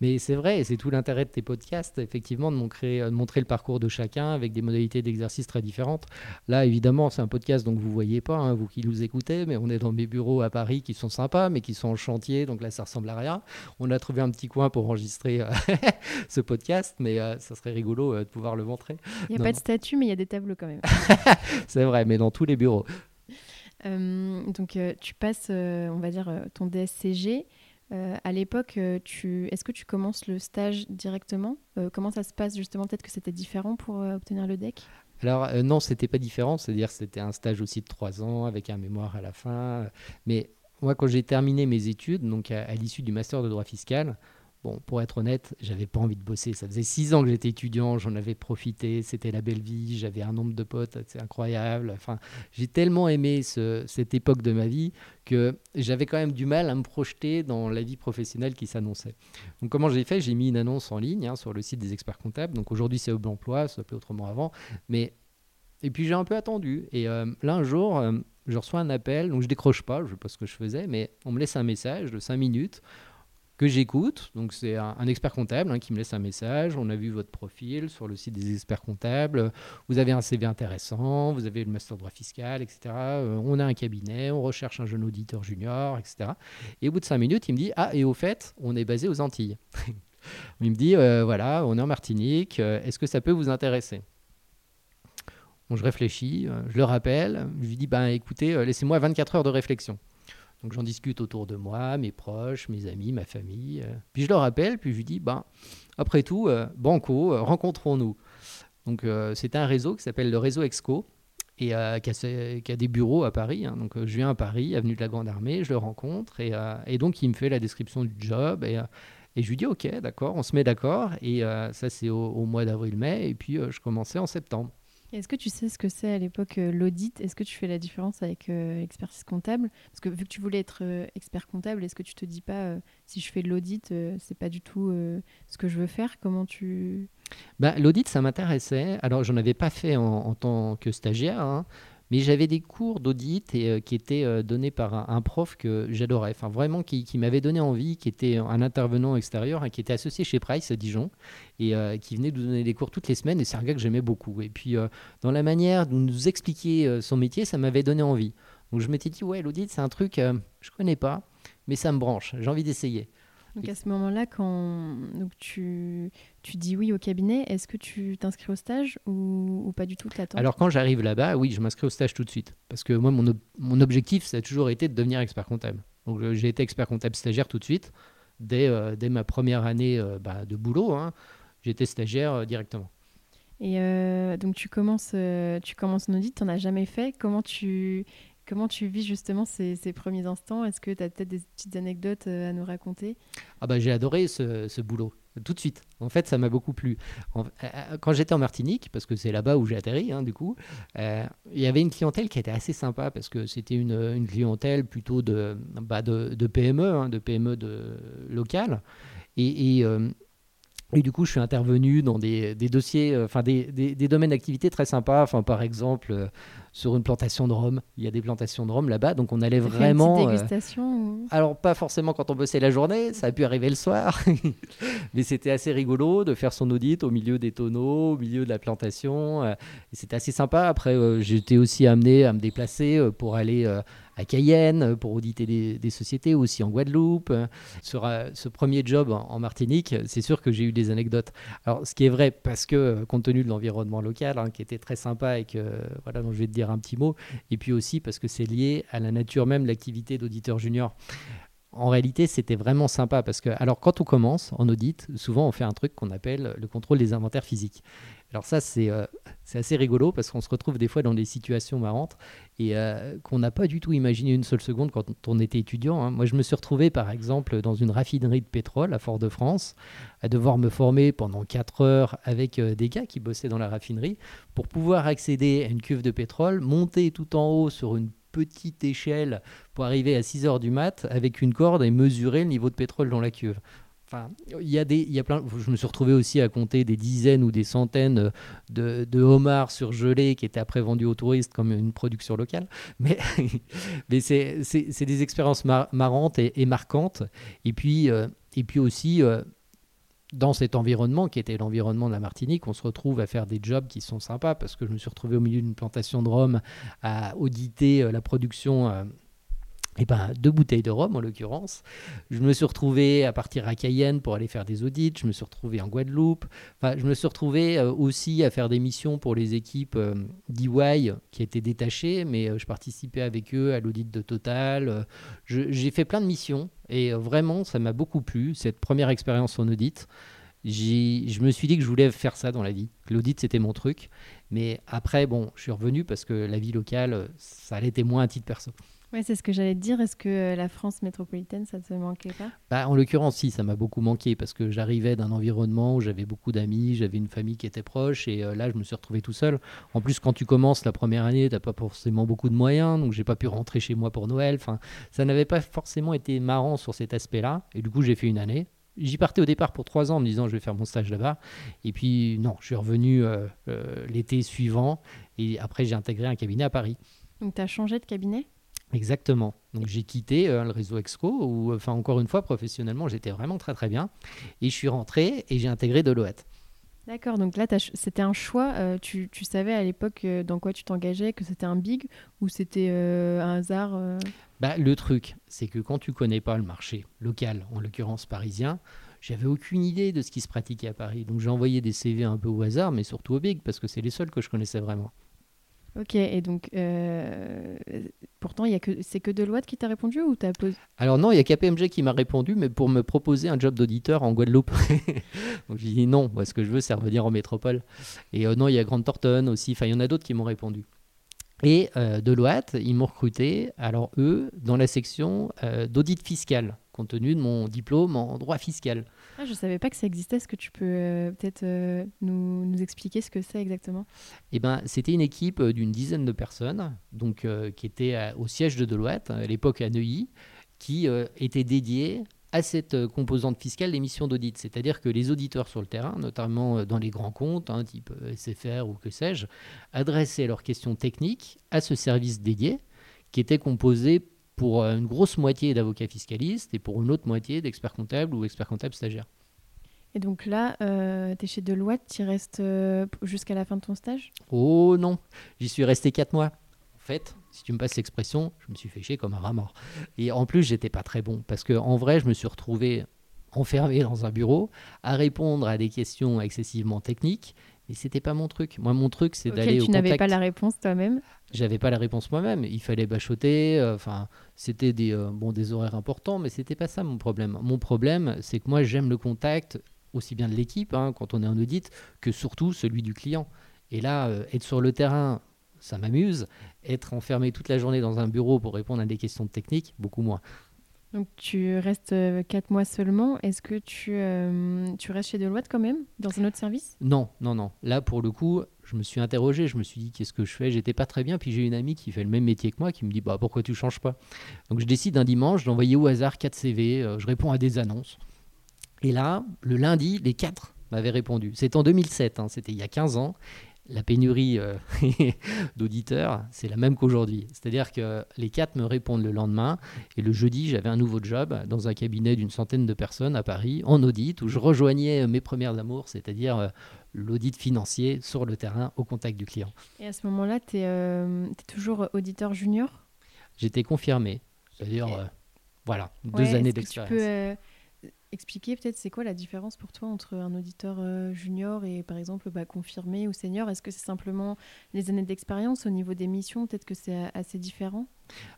Mais c'est vrai, et c'est tout l'intérêt de tes podcasts, effectivement, de montrer, de montrer le parcours de chacun avec des modalités d'exercice très différentes. Là, évidemment, c'est un podcast, donc vous ne voyez pas, hein, vous qui nous écoutez, mais on est dans mes bureaux à Paris qui sont sympas, mais qui sont en chantier, donc là, ça ressemble à rien. On a trouvé un petit coin pour enregistrer euh, ce podcast, mais euh, ça serait rigolo euh, de pouvoir le montrer. Il n'y a pas de statut, mais il y a des tableaux quand même. c'est vrai, mais dans tous les bureaux. Donc, tu passes, on va dire, ton DSCG. Euh, à l'époque, euh, est-ce que tu commences le stage directement euh, Comment ça se passe justement Peut-être que c'était différent pour obtenir le DEC Alors non, c'était pas différent. C'est-à-dire c'était un stage aussi de trois ans avec un mémoire à la fin. Mais moi, quand j'ai terminé mes études, donc à l'issue du master de droit fiscal, Bon, pour être honnête, j'avais pas envie de bosser. Ça faisait six ans que j'étais étudiant, j'en avais profité, c'était la belle vie, j'avais un nombre de potes, c'est incroyable. Enfin, j'ai tellement aimé cette époque de ma vie que j'avais quand même du mal à me projeter dans la vie professionnelle qui s'annonçait. Donc, comment j'ai fait? J'ai mis une annonce en ligne hein, sur le site des experts comptables. Donc, aujourd'hui, c'est Hub Emploi, ça s'appelait autrement avant. Mais et puis j'ai un peu attendu. Et euh, là, un jour, euh, je reçois un appel, donc je décroche pas, je ne sais pas ce que je faisais, mais on me laisse un message de cinq minutes que j'écoute. Donc c'est un, expert comptable hein, qui me laisse un message. On a vu votre profil sur le site des experts comptables. Vous avez un CV intéressant, vous avez le master droit fiscal, etc. Euh, on a un cabinet, on recherche un jeune auditeur junior, etc. Et au bout de cinq minutes, il me dit ah et au fait, on est basé aux Antilles. il me dit euh, voilà, on est en Martinique. Euh, est-ce que ça peut vous intéresser? Je réfléchis, je le rappelle, je lui dis ben écoutez, laissez-moi 24 heures de réflexion. Donc j'en discute autour de moi, mes proches, mes amis, ma famille. Euh. Puis je leur rappelle, puis je lui dis, ben, après tout, euh, Banco, euh, rencontrons-nous. Donc c'est un réseau qui s'appelle le réseau Exco et qui a, des bureaux à Paris. Hein. Donc je viens à Paris, avenue de la Grande Armée, je le rencontre et, donc il me fait la description du job et, je lui dis ok, d'accord, on se met d'accord et ça c'est au, au mois d'avril-mai et puis je commençais en septembre. Est-ce que tu sais ce que c'est à l'époque euh, l'audit? Est-ce que tu fais la différence avec euh, expertise comptable? Parce que vu que tu voulais être euh, expert comptable, est-ce que tu te dis pas si je fais de l'audit, c'est pas du tout ce que je veux faire? Comment tu bah, L'audit, ça m'intéressait. Alors, j'en avais pas fait en, tant que stagiaire, hein, mais j'avais des cours d'audit euh, qui étaient euh, donnés par un, prof que j'adorais, enfin vraiment qui, m'avait donné envie, qui était un intervenant extérieur, hein, qui était associé chez Price à Dijon et euh, qui venait nous donner des cours toutes les semaines. Et c'est un gars que j'aimais beaucoup. Et puis dans la manière de nous expliquer son métier, ça m'avait donné envie. Donc je m'étais dit ouais, l'audit c'est un truc je connais pas, mais ça me branche. J'ai envie d'essayer. Donc à ce moment-là, quand donc tu, tu dis oui au cabinet, est-ce que tu t'inscris au stage ou, pas du tout Alors quand j'arrive là-bas, oui, je m'inscris au stage tout de suite. Parce que moi, mon, mon objectif, ça a toujours été de devenir expert comptable. Donc j'ai été expert comptable stagiaire tout de suite. dès, dès ma première année bah, de boulot. Hein, j'étais stagiaire directement. Et donc tu commences, tu commences en audit, tu n'en as jamais fait. Comment tu, comment tu vis justement ces, premiers instants? Est-ce que tu as peut-être des petites anecdotes à nous raconter? Ah bah, J'ai adoré ce, boulot tout de suite. En fait, ça m'a beaucoup plu. Euh, euh, quand j'étais en Martinique, parce que c'est là-bas où j'ai atterri, hein, du coup, euh, il y avait une clientèle qui était assez sympa parce que c'était une, clientèle plutôt de, bah de, PME, de PME de, hein, locales. Et, et, du coup, je suis intervenu dans des, dossiers, enfin des, domaines d'activité très sympas. Enfin, par exemple, sur une plantation de rhum. Il y a des plantations de rhum là-bas, donc on allait vraiment. Une euh, dégustation Alors pas forcément quand on bossait la journée, ça a pu arriver le soir, mais c'était assez rigolo de faire son audit au milieu des tonneaux, au milieu de la plantation. Euh, c'était assez sympa. Après, euh, j'étais aussi amené à me déplacer pour aller à Cayenne pour auditer des, sociétés, aussi en Guadeloupe. Sur ce premier job en, Martinique, c'est sûr que j'ai eu des anecdotes. Alors, ce qui est vrai, parce que compte tenu de l'environnement local, hein, qui était très sympa et que, voilà, dont je vais te dire un petit mot, et puis aussi parce que c'est lié à la nature même de l'activité d'auditeur junior. En réalité, c'était vraiment sympa parce que, alors, quand on commence en audit, souvent on fait un truc qu'on appelle le contrôle des inventaires physiques. Alors ça, euh, c'est assez rigolo parce qu'on se retrouve des fois dans des situations marrantes et euh, qu'on n'a pas du tout imaginé une seule seconde quand on était étudiant. Hein. Moi, je me suis retrouvé, par exemple, dans une raffinerie de pétrole à Fort-de-France, à devoir me former pendant 4 heures avec euh, des gars qui bossaient dans la raffinerie pour pouvoir accéder à une cuve de pétrole, monter tout en haut sur une petite échelle pour arriver à 6 heures du mat avec une corde et mesurer le niveau de pétrole dans la cuve. Il y a des, il y a plein. Je me suis retrouvé aussi à compter des dizaines ou des centaines de, de homards surgelés qui étaient après vendus aux touristes comme une production locale. Mais, mais c'est, des expériences marrantes et, marquantes. Et puis, euh, et puis aussi. Euh, dans cet environnement qui était l'environnement de la Martinique, on se retrouve à faire des jobs qui sont sympas parce que je me suis retrouvé au milieu d'une plantation de rhum à auditer euh, la production et eh ben, deux bouteilles de rhum en l'occurrence. Je me suis retrouvé à partir à Cayenne pour aller faire des audits. Je me suis retrouvé en Guadeloupe. Enfin, je me suis retrouvé euh, aussi à faire des missions pour les équipes euh, d'EY qui étaient détachées, mais euh, je participais avec eux à l'audit de Total. j'ai fait plein de missions et vraiment, ça m'a beaucoup plu, cette première expérience en audit. Je me suis dit que je voulais faire ça dans la vie. L'audit, c'était mon truc. Mais après, bon, je suis revenu parce que la vie locale, ça allait être moins à titre perso. Oui, c'est ce que j'allais te dire. Est-ce que euh, la France métropolitaine, ça ne te manquait pas? Bah, En l'occurrence, si, ça m'a beaucoup manqué parce que j'arrivais d'un environnement où j'avais beaucoup d'amis, j'avais une famille qui était proche et euh, là, je me suis retrouvé tout seul. En plus, quand tu commences la première année, tu n'as pas forcément beaucoup de moyens, donc j'ai pas pu rentrer chez moi pour Noël. Enfin, ça n'avait pas forcément été marrant sur cet aspect-là. Et du coup, j'ai fait une année. J'y partais au départ pour trois ans en me disant je vais faire mon stage là-bas. Et puis non, je suis revenu euh, l'été suivant et après j'ai intégré un cabinet à Paris. Donc tu as changé de cabinet? Exactement. Donc j'ai quitté euh, le réseau Exco, où, enfin encore une fois, professionnellement, j'étais vraiment très très bien. Et je suis rentré et j'ai intégré Deloitte. D'accord, donc là, c'était un choix. Euh, tu, tu, savais à l'époque euh, dans quoi tu t'engageais, que c'était un big ou c'était un hasard bah, Le truc, c'est que quand tu connais pas le marché local, en l'occurrence parisien, j'avais aucune idée de ce qui se pratiquait à Paris. Donc j'ai envoyé des CV un peu au hasard, mais surtout au big, parce que c'est les seuls que je connaissais vraiment. Ok, et donc euh, pourtant c'est que Deloitte qui t'a répondu ou t'as posé Alors non, il y a KPMG qui m'a répondu, mais pour me proposer un job d'auditeur en Guadeloupe. donc j'ai dit non, moi ce que je veux c'est revenir en métropole. Et euh, non, il y a Grande Thornton aussi, enfin il y en a d'autres qui m'ont répondu. Et euh, Deloitte, ils m'ont recruté, alors eux, dans la section d'audit fiscal, compte tenu de mon diplôme en droit fiscal. Ah, je ne savais pas que ça existait. Est-ce que tu peux euh, peut-être euh, nous, expliquer ce que c'est exactement? Eh ben, C'était une équipe euh, d'une dizaine de personnes donc, qui était au siège de Deloitte, à l'époque à Neuilly, qui était dédiée à cette composante fiscale des missions d'audit. C'est-à-dire que les auditeurs sur le terrain, notamment dans les grands comptes, hein, type SFR ou que sais-je, adressaient leurs questions techniques à ce service dédié qui était composé pour une grosse moitié d'avocats fiscalistes et pour une autre moitié d'experts comptables ou experts comptables stagiaires. Et donc là, euh, tu es chez Deloitte, tu restes euh, jusqu'à la fin de ton stage? Oh non, j'y suis resté 4 mois. En fait, si tu me passes l'expression, je me suis fait chier comme un rat mort. Et en plus, j'étais pas très bon parce qu'en vrai, je me suis retrouvé enfermé dans un bureau à répondre à des questions excessivement techniques Et c'était pas mon truc. Moi, mon truc, c'est d'aller au tu n'avais pas la réponse toi-même? J'avais pas la réponse moi-même. Il fallait bachoter. euh, Enfin, c'était des euh, bon des horaires importants, mais c'était pas ça mon problème. Mon problème, c'est que moi, j'aime le contact aussi bien de l'équipe hein, quand on est en audit que surtout celui du client. Et là, euh, être sur le terrain, ça m'amuse. Être enfermé toute la journée dans un bureau pour répondre à des questions techniques, beaucoup moins. Donc tu restes 4 mois seulement. Est-ce que tu, euh, tu restes chez Deloitte quand même, dans un autre service? Non, non, non. Là, pour le coup, je me suis interrogé, je me suis dit qu'est-ce que je fais? J'étais pas très bien, puis j'ai une amie qui fait le même métier que moi qui me dit bah pourquoi tu changes pas? Donc je décide un dimanche d'envoyer au hasard 4 CV, euh, je réponds à des annonces. Et là, le lundi, les 4 m'avaient répondu. C'est en 2007, hein, c'était il y a 15 ans. La pénurie euh, d'auditeurs, c'est la même qu'aujourd'hui. C'est-à-dire que les 4 me répondent le lendemain, et le jeudi, j'avais un nouveau job dans un cabinet d'une centaine de personnes à Paris, en audit, où je rejoignais mes premières amours, c'est-à-dire euh, l'audit financier sur le terrain au contact du client. Et à ce moment-là, tu es, toujours auditeur junior? J'étais confirmé, c'est-à-dire euh, voilà, deux années d'expérience. Expliquer peut-être c'est quoi la différence pour toi entre un auditeur euh, junior et par exemple bah, confirmé ou senior? Est-ce que c'est simplement les années d'expérience au niveau des missions? Peut-être que c'est euh, assez différent?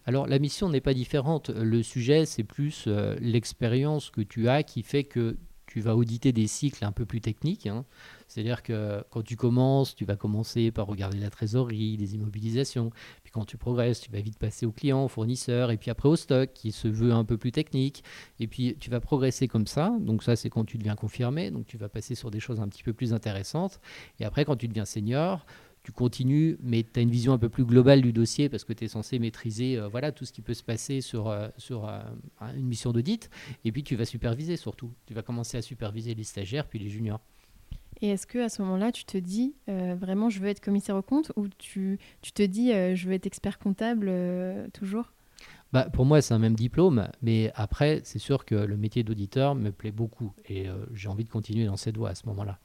Alors la mission n'est pas différente, le sujet c'est plus euh, l'expérience que tu as qui fait que tu vas auditer des cycles un peu plus techniques. hein. C'est-à-dire que quand tu commences, tu vas commencer par regarder la trésorerie, les immobilisations. Quand tu progresses, tu vas vite passer au client, au fournisseur, et puis après au stock, qui se veut un peu plus technique. Et puis tu vas progresser comme ça. Donc ça, c'est quand tu deviens confirmé. Donc tu vas passer sur des choses un petit peu plus intéressantes. Et après, quand tu deviens senior, tu continues, mais tu as une vision un peu plus globale du dossier parce que tu es censé maîtriser euh, voilà, tout ce qui peut se passer sur, euh, sur euh, une mission d'audit. Et puis tu vas superviser surtout. Tu vas commencer à superviser les stagiaires puis les juniors. Et est-ce que à ce moment-là, tu te dis euh, vraiment je veux être commissaire au compte ou tu, tu te dis euh, je veux être expert comptable euh, toujours? Bah, pour moi, c'est un même diplôme, mais après, c'est sûr que le métier d'auditeur me plaît beaucoup et j'ai envie de continuer dans cette voie à ce moment-là.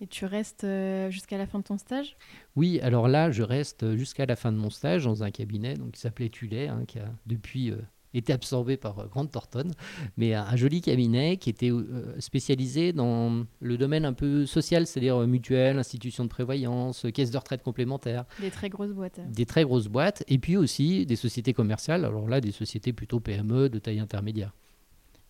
Et tu restes jusqu'à la fin de ton stage? Oui, alors là, je reste jusqu'à la fin de mon stage dans un cabinet donc, qui s'appelait Tulet, hein, qui a depuis été absorbé par euh, Grande Thornton, mais un, un joli cabinet qui était euh, spécialisé dans le domaine un peu social, c'est-à-dire euh, mutuelle, institution de prévoyance, caisse de retraite complémentaire, Des très grosses boîtes. des très grosses boîtes, et puis aussi des sociétés commerciales, alors là, des sociétés plutôt PME de taille intermédiaire.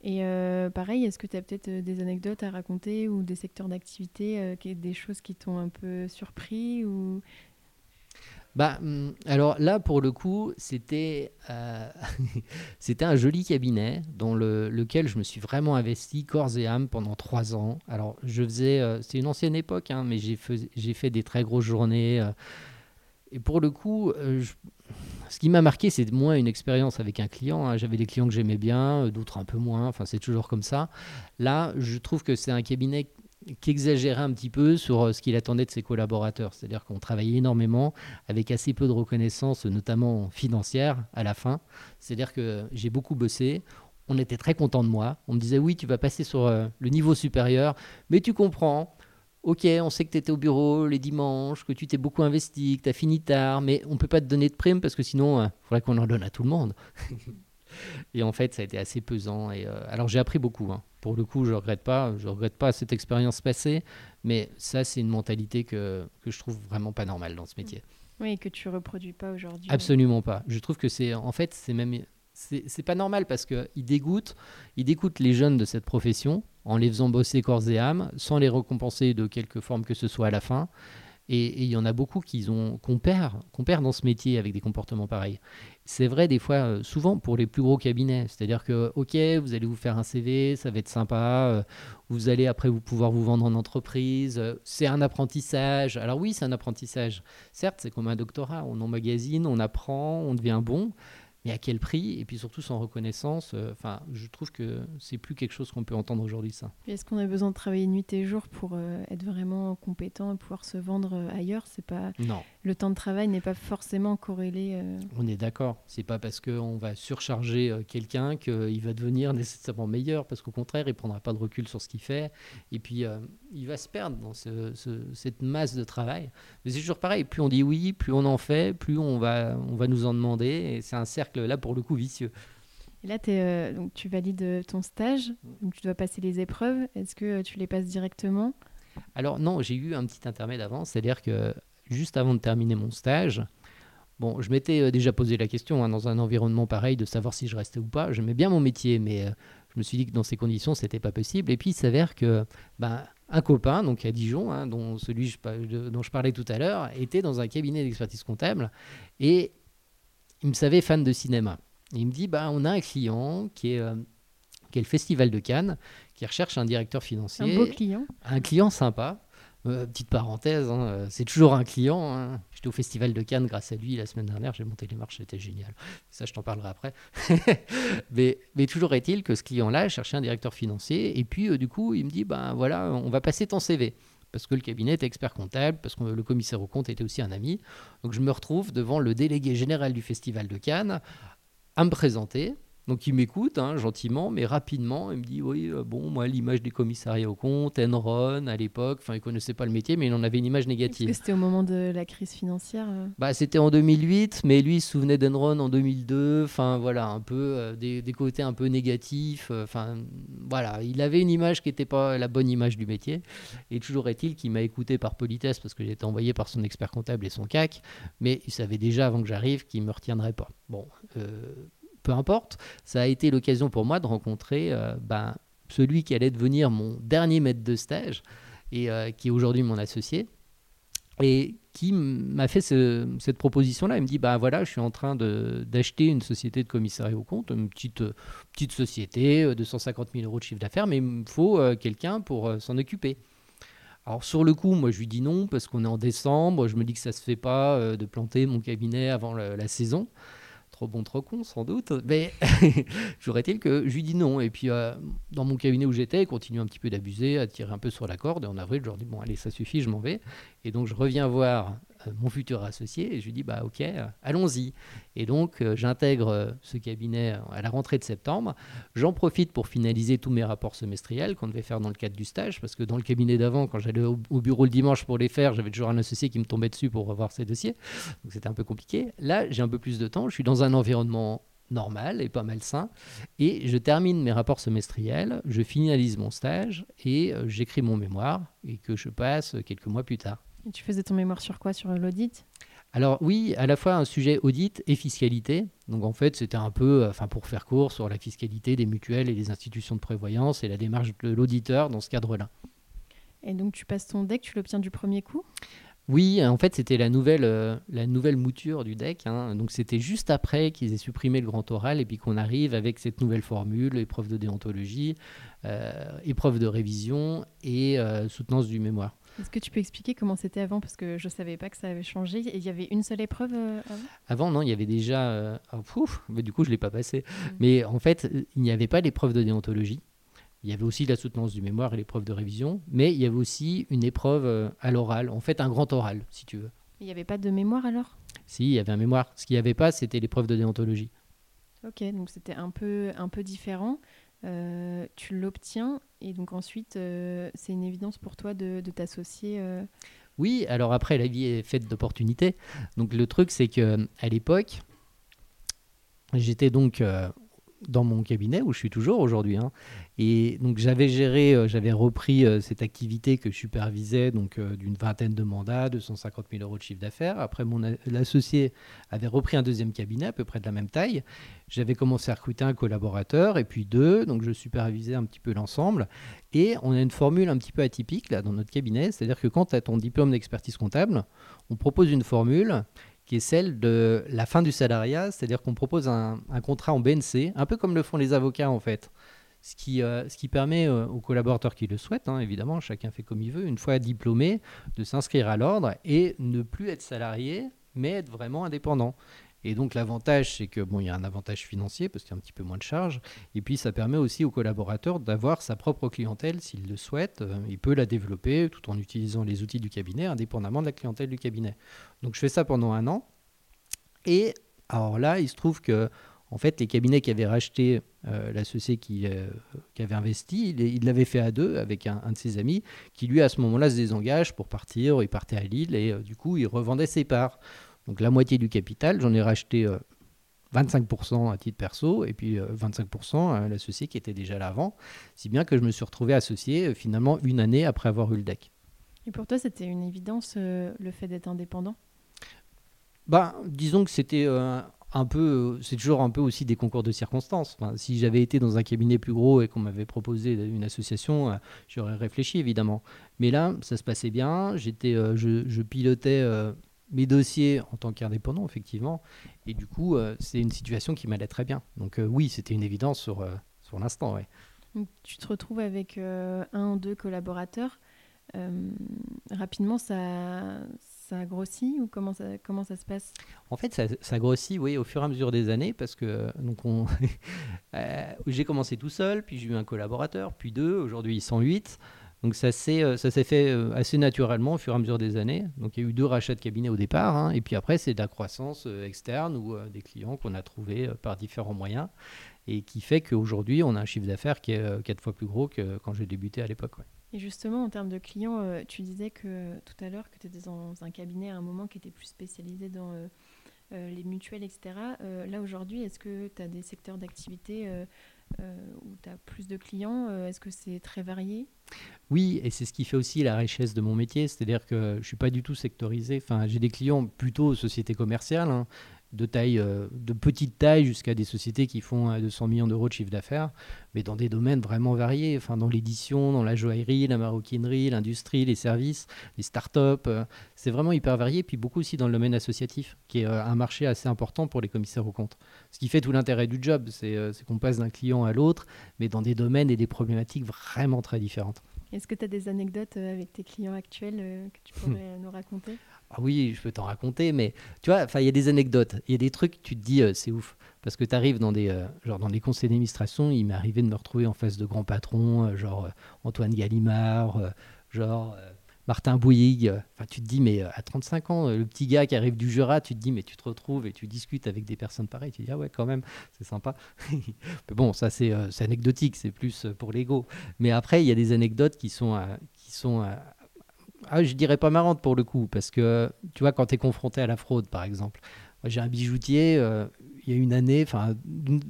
Et euh, pareil, est-ce que tu as peut-être des anecdotes à raconter ou des secteurs d'activité, euh, des choses qui t'ont un peu surpris ou... Bah, hum, alors là, pour le coup, c'était euh, un joli cabinet dans le, lequel je me suis vraiment investi corps et âme pendant trois ans. Alors, je faisais, euh, c'est une ancienne époque, hein, mais j'ai fait des très grosses journées. euh, et pour le coup, ce qui m'a marqué, c'est moins une expérience avec un client. hein. J'avais des clients que j'aimais bien, d'autres un peu moins. Enfin, c'est toujours comme ça. Là, je trouve que c'est un cabinet qui exagérait un petit peu sur euh, ce qu'il attendait de ses collaborateurs. C'est-à-dire qu'on travaillait énormément avec assez peu de reconnaissance, notamment financière, à la fin. C'est-à-dire que j'ai beaucoup bossé. On était très content de moi. On me disait oui, tu vas passer sur euh, le niveau supérieur, mais tu comprends. Ok, on sait que tu étais au bureau les dimanches, que tu t'es beaucoup investi, que tu as fini tard, mais on peut pas te donner de prime parce que sinon, il faudrait qu'on en donne à tout le monde. et en fait, ça a été assez pesant. Et, euh, alors, j'ai appris beaucoup. hein. Pour le coup, je regrette pas. Je regrette pas cette expérience passée, mais ça, c'est une mentalité que, que je trouve vraiment pas normale dans ce métier. Oui, que tu reproduis pas aujourd'hui. Absolument pas. Je trouve que c'est, en fait, c'est même, c'est pas normal parce que il dégoûte, il dégoûte les jeunes de cette profession en les faisant bosser corps et âme, sans les récompenser de quelque forme que ce soit à la fin. Et et il y en a beaucoup qui ont, qu'on perd, qu'on perd dans ce métier avec des comportements pareils. C'est vrai des fois, euh, souvent pour les plus gros cabinets. C'est-à-dire que, ok, vous allez vous faire un CV, ça va être sympa. euh, vous allez après vous pouvoir vous vendre en entreprise. euh, C'est un apprentissage. Alors oui, c'est un apprentissage. Certes, c'est comme un doctorat. On emmagasine, on apprend, on devient bon. À quel prix Et puis surtout sans reconnaissance. euh, Enfin, je trouve que c'est plus quelque chose qu'on peut entendre aujourd'hui, ça. Est-ce qu'on a besoin de travailler nuit et jour pour euh, être vraiment compétent et pouvoir se vendre euh, ailleurs? C'est pas Non. le temps de travail n'est pas forcément corrélé. On est d'accord. C'est pas parce qu'on va surcharger quelqu'un qu'il va devenir nécessairement meilleur, parce qu'au contraire, il prendra pas de recul sur ce qu'il fait, et puis il va se perdre dans ce- ce- cette masse de travail. Mais c'est toujours pareil. Plus on dit oui, plus on en fait, plus on va, on va nous en demander, et c'est un cercle là pour le coup vicieux. Et là, euh, donc, tu valides euh, ton stage, donc tu dois passer les épreuves. Est-ce que euh, tu les passes directement? Alors non, j'ai eu un petit intermède avant, c'est-à-dire que juste avant de terminer mon stage, bon, je m'étais déjà posé la question hein, dans un environnement pareil de savoir si je restais ou pas. J'aimais bien mon métier, mais euh, je me suis dit que dans ces conditions, c'était pas possible. Et puis il s'avère que ben, un copain, donc à Dijon, hein, dont celui dont je parlais tout à l'heure, était dans un cabinet d'expertise comptable et il me savait fan de cinéma. il me dit, bah, on a un client qui est, euh, qui est le Festival de Cannes, qui recherche un directeur financier. Un beau client. Un client sympa. Euh, petite parenthèse, hein, euh, c'est toujours un client. Hein. J'étais au Festival de Cannes grâce à lui la semaine dernière, j'ai monté les marches, c'était génial. Ça, je t'en parlerai après. mais, mais, toujours est-il que ce client-là cherchait un directeur financier. Et puis, euh, du coup, il me dit ben voilà, on va passer ton CV. Parce que le cabinet est expert comptable, parce que le commissaire au compte était aussi un ami. Donc, je me retrouve devant le délégué général du Festival de Cannes à me présenter. Donc il m'écoute hein, gentiment, mais rapidement, il me dit oui, euh, bon, moi l'image des commissariats au compte, Enron à l'époque, enfin il connaissait pas le métier, mais il en avait une image négative. C'était au moment de la crise financière. Euh bah c'était en 2008, mais lui il se souvenait d'Enron en 2002, enfin voilà un peu euh, des, côtés un peu négatifs, enfin voilà, il avait une image qui n'était pas la bonne image du métier. Et toujours est-il qu'il m'a écouté par politesse parce que j'étais envoyé par son expert comptable et son CAC, mais il savait déjà avant que j'arrive qu'il me retiendrait pas. Bon peu importe, ça a été l'occasion pour moi de rencontrer euh, ben, celui qui allait devenir mon dernier maître de stage et euh, qui est aujourd'hui mon associé et qui m'a fait cette proposition-là. Il me dit, bah voilà, je suis en train d'acheter une société de commissariat au compte, une petite, petite société de 150 000 euros de chiffre d'affaires, mais il me faut euh, quelqu'un pour s'en occuper. Alors sur le coup, moi je lui dis non parce qu'on est en décembre, je me dis que ça se fait pas de planter mon cabinet avant la saison trop bon, trop con, sans doute. Mais j'aurais-il que je lui dis non. Et puis, euh, dans mon cabinet où j'étais, il continue un petit peu d'abuser, à tirer un peu sur la corde. Et en avril, je leur dis bon, allez, ça suffit, je m'en vais. Et donc, je reviens voir mon futur associé et je lui dis bah ok euh, allons-y. Et donc euh, j'intègre ce cabinet à la rentrée de septembre. J'en profite pour finaliser tous mes rapports semestriels qu'on devait faire dans le cadre du stage parce que dans le cabinet d'avant quand j'allais au, bureau le dimanche pour les faire j'avais toujours un associé qui me tombait dessus pour revoir ses dossiers. Donc c'était un peu compliqué. Là j'ai un peu plus de temps. Je suis dans un environnement normal et pas malsain. Et je termine mes rapports semestriels, je finalise mon stage et j'écris mon mémoire et que je passe quelques mois plus tard tu faisais ton mémoire sur quoi? Sur l'audit? Alors oui, à la fois un sujet audit et fiscalité. Donc en fait, c'était un peu, enfin pour faire court, sur la fiscalité des mutuelles et des institutions de prévoyance et la démarche de l'auditeur dans ce cadre-là. Et donc tu passes ton deck, tu l'obtiens du premier coup? Oui, en fait, c'était la nouvelle, euh, la nouvelle mouture du deck. Hein. Donc, c'était juste après qu'ils aient supprimé le grand oral et puis qu'on arrive avec cette nouvelle formule, épreuve de déontologie, euh, épreuve de révision et euh, soutenance du mémoire. Est-ce que tu peux expliquer comment c'était avant? Parce que je ne savais pas que ça avait changé. Et il y avait une seule épreuve euh, avant? Avant, non, il y avait déjà. Euh, oh, mais du coup, je ne l'ai pas passé. Mm. Mais en fait, il n'y avait pas l'épreuve de déontologie. Il y avait aussi la soutenance du mémoire et l'épreuve de révision. Mais il y avait aussi une épreuve euh, à l'oral. En fait, un grand oral, si tu veux. Il n'y avait pas de mémoire alors? Si, il y avait un mémoire. Ce qu'il n'y avait pas, c'était l'épreuve de déontologie. Ok, donc c'était un peu, un peu différent. Euh, tu l'obtiens et donc ensuite euh, c'est une évidence pour toi de, t'associer. Euh. Oui, alors après la vie est faite d'opportunités. Donc le truc c'est que à l'époque j'étais donc dans mon cabinet où je suis toujours aujourd'hui. Hein. Et donc j'avais géré, euh, j'avais repris euh, cette activité que je supervisais, donc euh, d'une vingtaine de mandats, 250 000 euros de chiffre d'affaires. Après, mon l'associé avait repris un deuxième cabinet à peu près de la même taille. J'avais commencé à recruter un collaborateur et puis deux, donc je supervisais un petit peu l'ensemble. Et on a une formule un petit peu atypique là dans notre cabinet, c'est-à-dire que quand tu as ton diplôme d'expertise comptable, on propose une formule qui est celle de la fin du salariat, c'est-à-dire qu'on propose un, contrat en BNC, un peu comme le font les avocats en fait. Ce qui, euh, ce qui permet euh, aux collaborateurs qui le souhaitent, hein, évidemment, chacun fait comme il veut, une fois diplômé, de s'inscrire à l'ordre et ne plus être salarié, mais être vraiment indépendant. Et donc l'avantage, c'est que bon, il y a un avantage financier parce qu'il y a un petit peu moins de charges. Et puis ça permet aussi aux collaborateurs d'avoir sa propre clientèle s'il le souhaite. Euh, il peut la développer tout en utilisant les outils du cabinet, indépendamment de la clientèle du cabinet. Donc je fais ça pendant un an. Et alors là, il se trouve que en fait, les cabinets qui avaient racheté euh, l'associé qui, euh, qui, avait investi, il l'avait fait à deux avec un, de ses amis qui, lui, à ce moment-là, se désengage pour partir. Il partait à Lille et du coup, il revendait ses parts. Donc la moitié du capital, j'en ai racheté 25% euh, à titre perso et puis 25% euh, à l'associé qui était déjà là avant. Si bien que je me suis retrouvé associé euh, finalement une année après avoir eu le deck. Et pour toi, c'était une évidence le fait d'être indépendant? Bah, disons que c'était un peu, c'est toujours un peu aussi des concours de circonstances. si j'avais été dans un cabinet plus gros et qu'on m'avait proposé une association, euh, j'aurais réfléchi évidemment. Mais là, ça se passait bien. J'étais, euh, je, pilotais euh, mes dossiers en tant qu'indépendant, effectivement. Et du coup, c'est une situation qui m'allait très bien. Donc oui, c'était une évidence sur, sur l'instant. Ouais. Tu te retrouves avec un ou deux collaborateurs. rapidement, ça, ça grossit ou comment ça, se passe? En fait, ça, ça, grossit, oui, au fur et à mesure des années, parce que donc on, euh, j'ai commencé tout seul, puis j'ai eu un collaborateur, puis deux, aujourd'hui ils sont huit. Donc ça s'est, euh, fait euh, assez naturellement au fur et à mesure des années. Donc il y a eu deux rachats de cabinets au départ, hein, et puis après c'est de la croissance externe ou des clients qu'on a trouvés par différents moyens, et qui fait qu'aujourd'hui on a un chiffre d'affaires qui est quatre fois plus gros que quand j'ai débuté à l'époque. Et justement, en termes de clients, euh, tu disais que tout à l'heure que tu étais dans un cabinet à un moment qui était plus spécialisé dans euh, euh, les mutuelles, etc. là, aujourd'hui, est-ce que tu as des secteurs d'activité où tu as plus de clients Est-ce que c'est très varié? Oui, et c'est ce qui fait aussi la richesse de mon métier. C'est-à-dire que je ne suis pas du tout sectorisé. Enfin, j'ai des clients plutôt sociétés commerciales. Hein, de taille, euh, de petite taille jusqu'à des sociétés qui font 200 euh, millions d'euros de chiffre d'affaires, mais dans des domaines vraiment variés, enfin dans l'édition, dans la joaillerie, la maroquinerie, l'industrie, les services, les startups. Euh, c'est vraiment hyper varié, puis beaucoup aussi dans le domaine associatif, qui est un marché assez important pour les commissaires aux comptes. Ce qui fait tout l'intérêt du job, c'est qu'on passe d'un client à l'autre, mais dans des domaines et des problématiques vraiment très différentes. Est-ce que tu as des anecdotes avec tes clients actuels que tu pourrais nous raconter? Ah oui, je peux t'en raconter, mais tu vois, il y a des anecdotes, il y a des trucs, tu te dis, euh, c'est ouf. Parce que tu arrives dans des, euh, dans des conseils d'administration, il m'est arrivé de me retrouver en face de grands patrons, euh, genre Antoine Gallimard, genre Martin Bouygues. Enfin, tu te dis, mais à 35 ans, le petit gars qui arrive du Jura, tu te dis, mais tu te retrouves et tu discutes avec des personnes pareilles. Tu te dis, ah ouais, quand même, c'est sympa. mais bon, ça, c'est anecdotique, c'est plus pour l'ego. Mais après, il y a des anecdotes qui sont, qui sont ah, je dirais pas marrante pour le coup, parce que tu vois, quand tu es confronté à la fraude, par exemple, j'ai un bijoutier, euh, il y a une année, enfin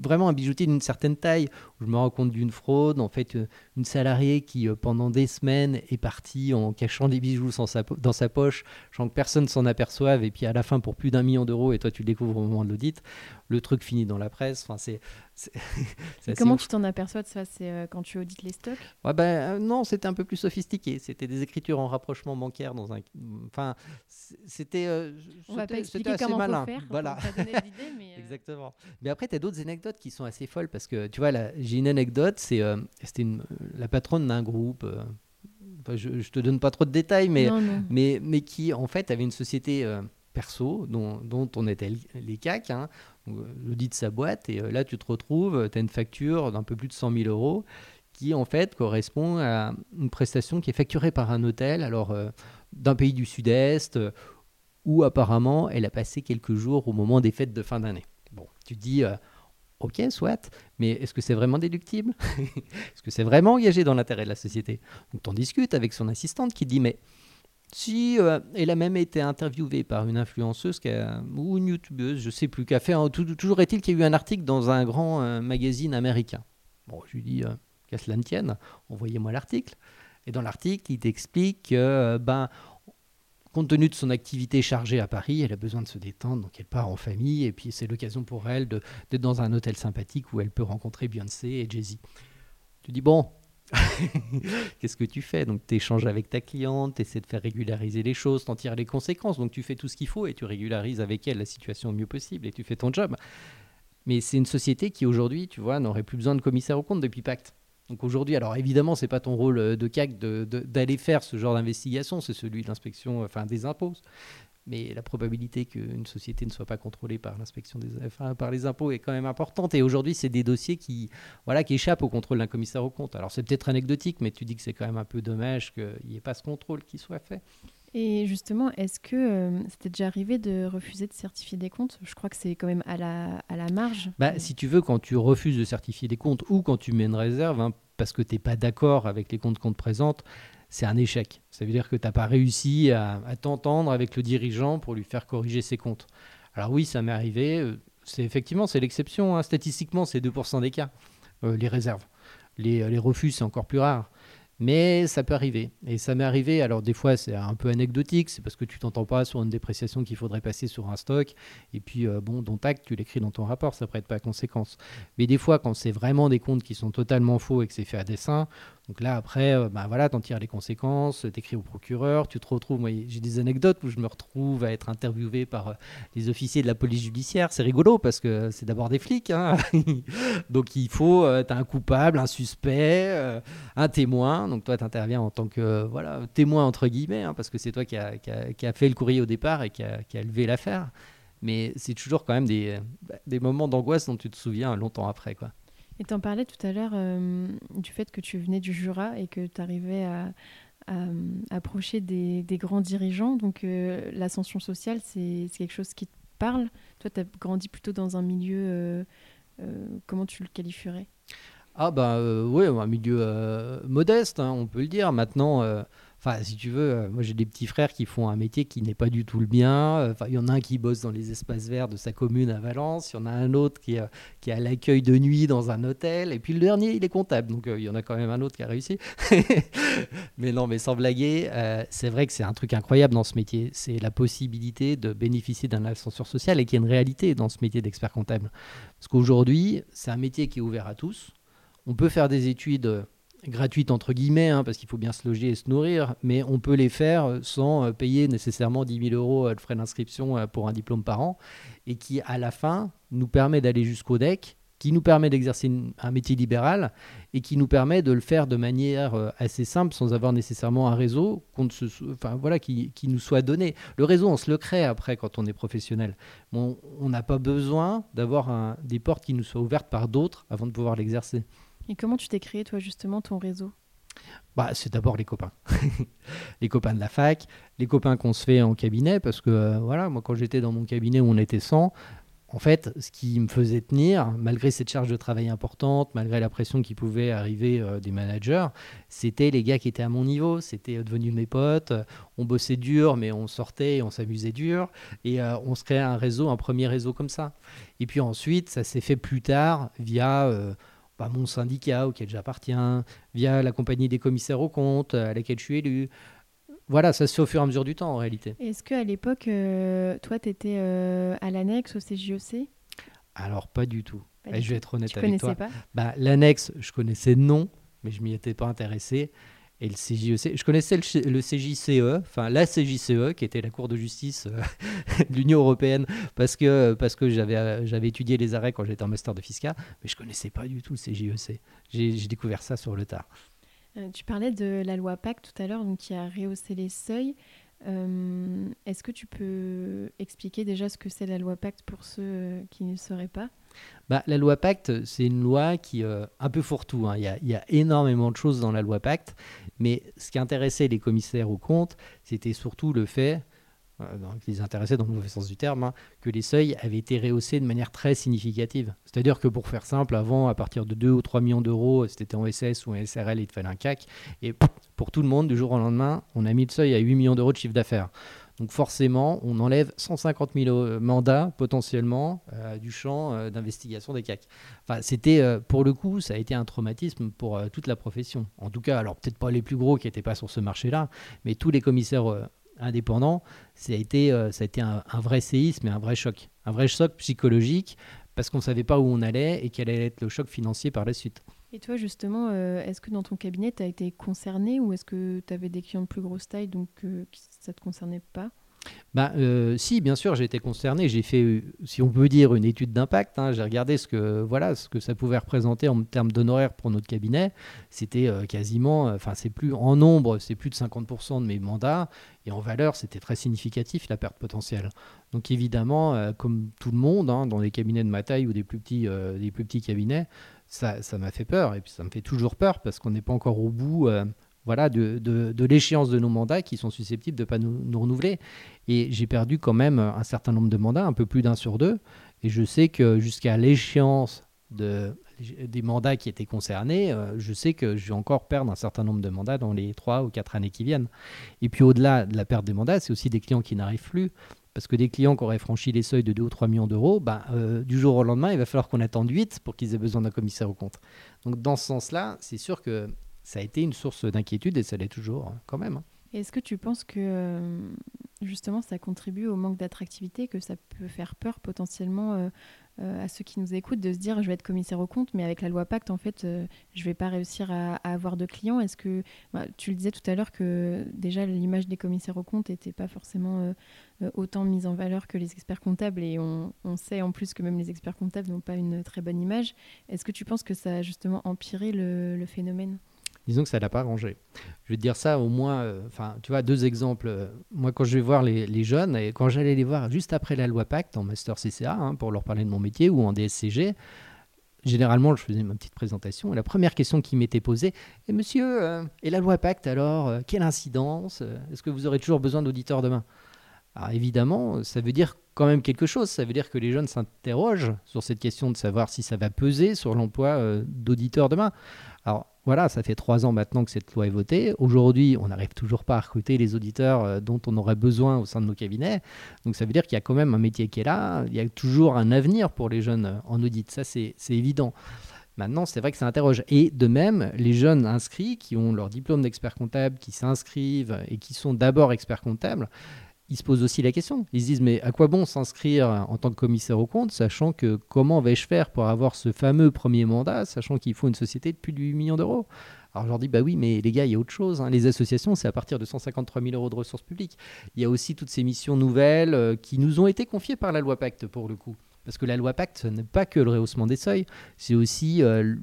vraiment un bijoutier d'une certaine taille, où je me rends compte d'une fraude. En fait, euh, une salariée qui, euh, pendant des semaines, est partie en cachant des bijoux dans sa poche, sans que personne s'en aperçoive, et puis à la fin, pour plus d'un million d'euros, et toi, tu le découvres au moment de l'audit, le truc finit dans la presse. comment tu t'en aperçois de ça? C'est euh, quand tu audites les stocks? Ouais, ben, Non, c'était un peu plus sophistiqué. C'était des écritures en rapprochement bancaire dans un. Enfin, c'était. Euh, on va pas expliquer comment malin. Faut faire, voilà. mais Exactement. Mais après, tu as d'autres anecdotes qui sont assez folles parce que tu vois, j'ai une anecdote. C'est c'était la patronne d'un groupe. je, ne te donne pas trop de détails, mais, mais, mais qui en fait avait une société perso dont, dont, on était les CAC, hein, l'audit de sa boîte, et euh, là tu te retrouves, tu as une facture d'un peu plus de 100 000 euros qui en fait correspond à une prestation qui est facturée par un hôtel, alors euh, d'un pays du Sud-Est, euh, où apparemment elle a passé quelques jours au moment des fêtes de fin d'année. Bon, tu dis, ok, soit, mais est-ce que c'est vraiment déductible? Est-ce que c'est vraiment engagé dans l'intérêt de la société? Donc tu en discutes avec son assistante qui dit, mais si euh, elle a même été interviewée par une influenceuse ou une youtubeuse, je sais plus, qui a fait. toujours est-il qu'il y a eu un article dans un grand euh, magazine américain. Bon, je lui dis euh, qu'à cela ne tienne, envoyez-moi l'article. Et dans l'article, il t'explique que, ben, compte tenu de son activité chargée à Paris, elle a besoin de se détendre, donc elle part en famille, et puis c'est l'occasion pour elle d'être dans un hôtel sympathique où elle peut rencontrer Beyoncé et Jay-Z. Tu dis, bon, Qu'est-ce que tu fais? Donc tu échanges avec ta cliente, tu essaies de faire régulariser les choses, t'en tires les conséquences. Donc tu fais tout ce qu'il faut et tu régularises avec elle la situation le mieux possible et tu fais ton job. Mais c'est une société qui aujourd'hui, tu vois, n'aurait plus besoin de commissaire au compte depuis Pacte. Donc aujourd'hui, alors évidemment, c'est pas ton rôle euh, de CAC d'aller faire ce genre d'investigation, c'est celui de l'inspection, enfin des impôts mais la probabilité qu'une société ne soit pas contrôlée par l'inspection des enfin, par les impôts est quand même importante. Et aujourd'hui, c'est des dossiers qui, voilà, qui échappent au contrôle d'un commissaire au compte. Alors c'est peut-être anecdotique, mais tu dis que c'est quand même un peu dommage qu'il n'y ait pas ce contrôle qui soit fait. Et justement, est-ce que euh, c'était déjà arrivé de refuser de certifier des comptes? Je crois que c'est quand même à la, à la marge. Bah, Si tu veux, quand tu refuses de certifier des comptes ou quand tu mets une réserve, hein, parce que tu n'es pas d'accord avec les comptes qu'on te présente, c'est un échec. Ça veut dire que tu n'as pas réussi à, t'entendre avec le dirigeant pour lui faire corriger ses comptes. Alors oui, ça m'est arrivé. Euh, c'est effectivement, c'est l'exception. Hein. Statistiquement, c'est 2% des cas, euh, les réserves. Les, les refus, c'est encore plus rare. Mais ça peut arriver. Et ça m'est arrivé, alors des fois c'est un peu anecdotique, c'est parce que tu t'entends pas sur une dépréciation qu'il faudrait passer sur un stock, et puis euh, bon, ton acte, tu l'écris dans ton rapport, ça prête pas à conséquence. Mais des fois, quand c'est vraiment des comptes qui sont totalement faux et que c'est fait à dessin, donc là après, euh, bah voilà, t'en tires les conséquences, t'écris au procureur, tu te retrouves, moi j'ai des anecdotes où je me retrouve à être interviewé par euh, les officiers de la police judiciaire, c'est rigolo parce que c'est d'abord des flics, hein. donc il faut, t'as un coupable, un suspect, un témoin, donc toi, tu interviens en tant que voilà, témoin, entre guillemets, hein, parce que c'est toi qui a, qui, a, fait le courrier au départ et qui a, qui a levé l'affaire. Mais c'est toujours quand même des, des moments d'angoisse dont tu te souviens longtemps après. Quoi. Et tu en parlais tout à l'heure euh, du fait que tu venais du Jura et que tu arrivais à, approcher des, grands dirigeants. Donc euh, l'ascension sociale, c'est quelque chose qui te parle? Toi, tu as grandi plutôt dans un milieu, euh, comment tu le qualifierais? Ah bah euh, oui, un milieu euh, modeste, hein, on peut le dire. Maintenant, euh, enfin si tu veux, moi j'ai des petits frères qui font un métier qui n'est pas du tout le mien. il y en a un qui bosse dans les espaces verts de sa commune à Valence, il y en a un autre qui, qui a l'accueil de nuit dans un hôtel, et puis le dernier il est comptable. Donc il y en a quand même un autre qui a réussi. mais non, mais sans blaguer, c'est vrai que c'est un truc incroyable dans ce métier. C'est la possibilité de bénéficier d'un ascenseur social et qui est une réalité dans ce métier d'expert comptable. Parce qu'aujourd'hui, c'est un métier qui est ouvert à tous on peut faire des études euh, gratuites entre guillemets, hein, parce qu'il faut bien se loger et se nourrir, mais on peut les faire euh, sans euh, payer nécessairement 10 000 euros de frais d'inscription pour un diplôme par an, et qui à la fin nous permet d'aller jusqu'au DEC, qui nous permet d'exercer un métier libéral et qui nous permet de le faire de manière assez simple sans avoir nécessairement un réseau voilà, qui, nous soit donné. Le réseau, on se le crée après quand on est professionnel. on n'a pas besoin d'avoir des portes qui nous soient ouvertes par d'autres avant de pouvoir l'exercer. Et comment tu t'es créé, toi, justement, ton réseau? Bah, c'est d'abord les copains. les copains de la fac, les copains qu'on se fait en cabinet, parce que euh, voilà, moi quand j'étais dans mon cabinet où on était 100, en fait, ce qui me faisait tenir, malgré cette charge de travail importante, malgré la pression qui pouvait arriver euh, des managers, c'était les gars qui étaient à mon niveau, c'était euh, devenus mes potes, on bossait dur, mais on sortait et on s'amusait dur, et on se créait un réseau, un premier réseau comme ça. Et puis ensuite, ça s'est fait plus tard via mon syndicat auquel j'appartiens, via la compagnie des commissaires aux comptes à laquelle je suis élu. Voilà, ça se fait au fur et à mesure du temps en réalité. Est-ce qu'à l'époque, euh, toi, tu étais euh, à l'annexe au CJEC Alors, pas du tout. Et je vais être honnête avec toi. Pas? Bah, l'annexe, je connaissais non, mais je m'y étais pas intéressé. Et le CJEC, je connaissais le, CJCE, enfin la CJCE, qui était la Cour de justice euh, de l'Union européenne, parce que, parce que j'avais, euh, j'avais étudié les arrêts quand j'étais en master de fiscal, mais je connaissais pas du tout le CJEC. J'ai, découvert ça sur le tard. Euh, tu parlais de la loi Pacte tout à l'heure, qui a rehaussé les seuils. Est-ce que tu peux expliquer déjà ce que c'est la loi Pacte pour ceux qui ne sauraient pas? Bah, la loi Pacte, c'est une loi qui, euh, un peu fourre-tout, hein. il, y a, énormément de choses dans la loi Pacte, mais ce qui intéressait les commissaires aux comptes, c'était surtout le fait, euh, qui les intéressait dans le mauvais sens du terme, hein, que les seuils avaient été rehaussés de manière très significative. C'est-à-dire que pour faire simple, avant, à partir de 2 ou 3 millions d'euros, c'était en SS ou en SRL, il te fallait un CAC, et pour tout le monde, du jour au lendemain, on a mis le seuil à 8 millions d'euros de chiffre d'affaires. Donc forcément, on enlève 150 000 euh, mandats potentiellement euh, du champ euh, d'investigation des CAC. Enfin, c'était pour le coup, ça a été un traumatisme pour toute la profession. En tout cas, alors peut-être pas les plus gros qui n'étaient pas sur ce marché-là, mais tous les commissaires indépendants, ça a été, ça a été un, un, vrai séisme et un vrai choc, un vrai choc psychologique parce qu'on ne savait pas où on allait et quel allait être le choc financier par la suite. Et toi, justement, euh, est-ce que dans ton cabinet, tu as été concerné ou est-ce que tu avais des clients de plus grosse taille, donc euh, ça ne te concernait pas? Bah, euh, si, bien sûr, j'ai été concerné. J'ai fait, si on peut dire, une étude d'impact. Hein. J'ai regardé ce que, voilà, ce que ça pouvait représenter en termes d'honoraires pour notre cabinet. C'était quasiment, enfin, c'est plus en nombre, c'est plus de 50% de mes mandats. Et en valeur, c'était très significatif la perte potentielle. Donc évidemment, comme tout le monde, hein, dans les cabinets de ma taille ou des plus petits, cabinets, ça m'a fait peur. Et puis ça me fait toujours peur parce qu'on n'est pas encore au bout euh, voilà, de, de, l'échéance de nos mandats qui sont susceptibles de ne pas nous, renouveler. Et j'ai perdu quand même un certain nombre de mandats, un peu plus d'un sur deux. Et je sais que jusqu'à l'échéance de, des mandats qui étaient concernés, euh, je sais que je vais encore perdre un certain nombre de mandats dans les trois ou quatre années qui viennent. Et puis au-delà de la perte des mandats, c'est aussi des clients qui n'arrivent plus. Parce que des clients qui auraient franchi les seuils de 2 ou 3 millions d'euros, bah, euh, du jour au lendemain, il va falloir qu'on attende 8 pour qu'ils aient besoin d'un commissaire au compte. Donc dans ce sens-là, c'est sûr que ça a été une source d'inquiétude et ça l'est toujours quand même. Hein. Est-ce que tu penses que euh, justement ça contribue au manque d'attractivité, que ça peut faire peur potentiellement euh, euh, à ceux qui nous écoutent de se dire je vais être commissaire au compte, mais avec la loi Pacte, en fait, je vais pas réussir à, avoir de clients? Est-ce que bah, tu le disais tout à l'heure que déjà l'image des commissaires au compte n'était pas forcément autant mise en valeur que les experts comptables et on, sait en plus que même les experts comptables n'ont pas une très bonne image. Est-ce que tu penses que ça a justement empiré le phénomène? Disons que ça l'a pas arrangé. Je vais te dire ça au moins, euh, enfin, tu vois, deux exemples. Moi, quand je vais voir les, jeunes, et quand j'allais les voir juste après la loi Pacte en master CCA, hein, pour leur parler de mon métier, ou en DSCG, généralement, je faisais ma petite présentation, et la première question qui m'était posée, et monsieur, euh, et la loi Pacte alors, euh, quelle incidence Est-ce que vous aurez toujours besoin d'auditeurs demain? Alors évidemment, ça veut dire quand même quelque chose. Ça veut dire que les jeunes s'interrogent sur cette question de savoir si ça va peser sur l'emploi d'auditeurs demain. Voilà, ça fait trois ans maintenant que cette loi est votée. Aujourd'hui, on n'arrive toujours pas à recruter les auditeurs euh, dont on aurait besoin au sein de nos cabinets. Donc ça veut dire qu'il y a quand même un métier qui est là. Il y a toujours un avenir pour les jeunes euh, en audit. Ça, c'est évident. Maintenant, c'est vrai que ça interroge. Et de même, les jeunes inscrits qui ont leur diplôme d'expert comptable, qui s'inscrivent et qui sont d'abord experts comptables, ils se posent aussi la question. Ils se disent, mais à quoi bon s'inscrire en tant que commissaire au compte, sachant que comment vais-je faire pour avoir ce fameux premier mandat, sachant qu'il faut une société de plus de 8 millions d'euros? Alors je leur dis, bah oui, mais les gars, il y a autre chose. Hein. Les associations, c'est à partir de 153 000 euros de ressources publiques. Il y a aussi toutes ces missions nouvelles euh, qui nous ont été confiées par la loi Pacte, pour le coup. Parce que la loi Pacte, ce n'est pas que le rehaussement des seuils, c'est aussi, euh,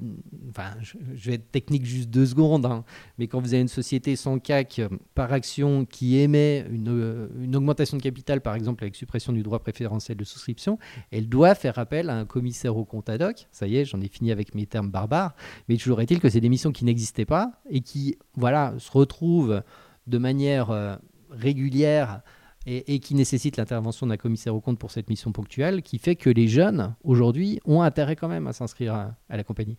enfin, je, vais être technique juste deux secondes, hein, mais quand vous avez une société sans CAC euh, par action qui émet une, euh, une, augmentation de capital, par exemple avec suppression du droit préférentiel de souscription, elle doit faire appel à un commissaire au compte ad hoc. Ça y est, j'en ai fini avec mes termes barbares, mais toujours est-il que c'est des missions qui n'existaient pas et qui, voilà, se retrouvent de manière régulière et, qui nécessite l'intervention d'un commissaire au compte pour cette mission ponctuelle, qui fait que les jeunes, aujourd'hui, ont intérêt quand même à s'inscrire à, la compagnie.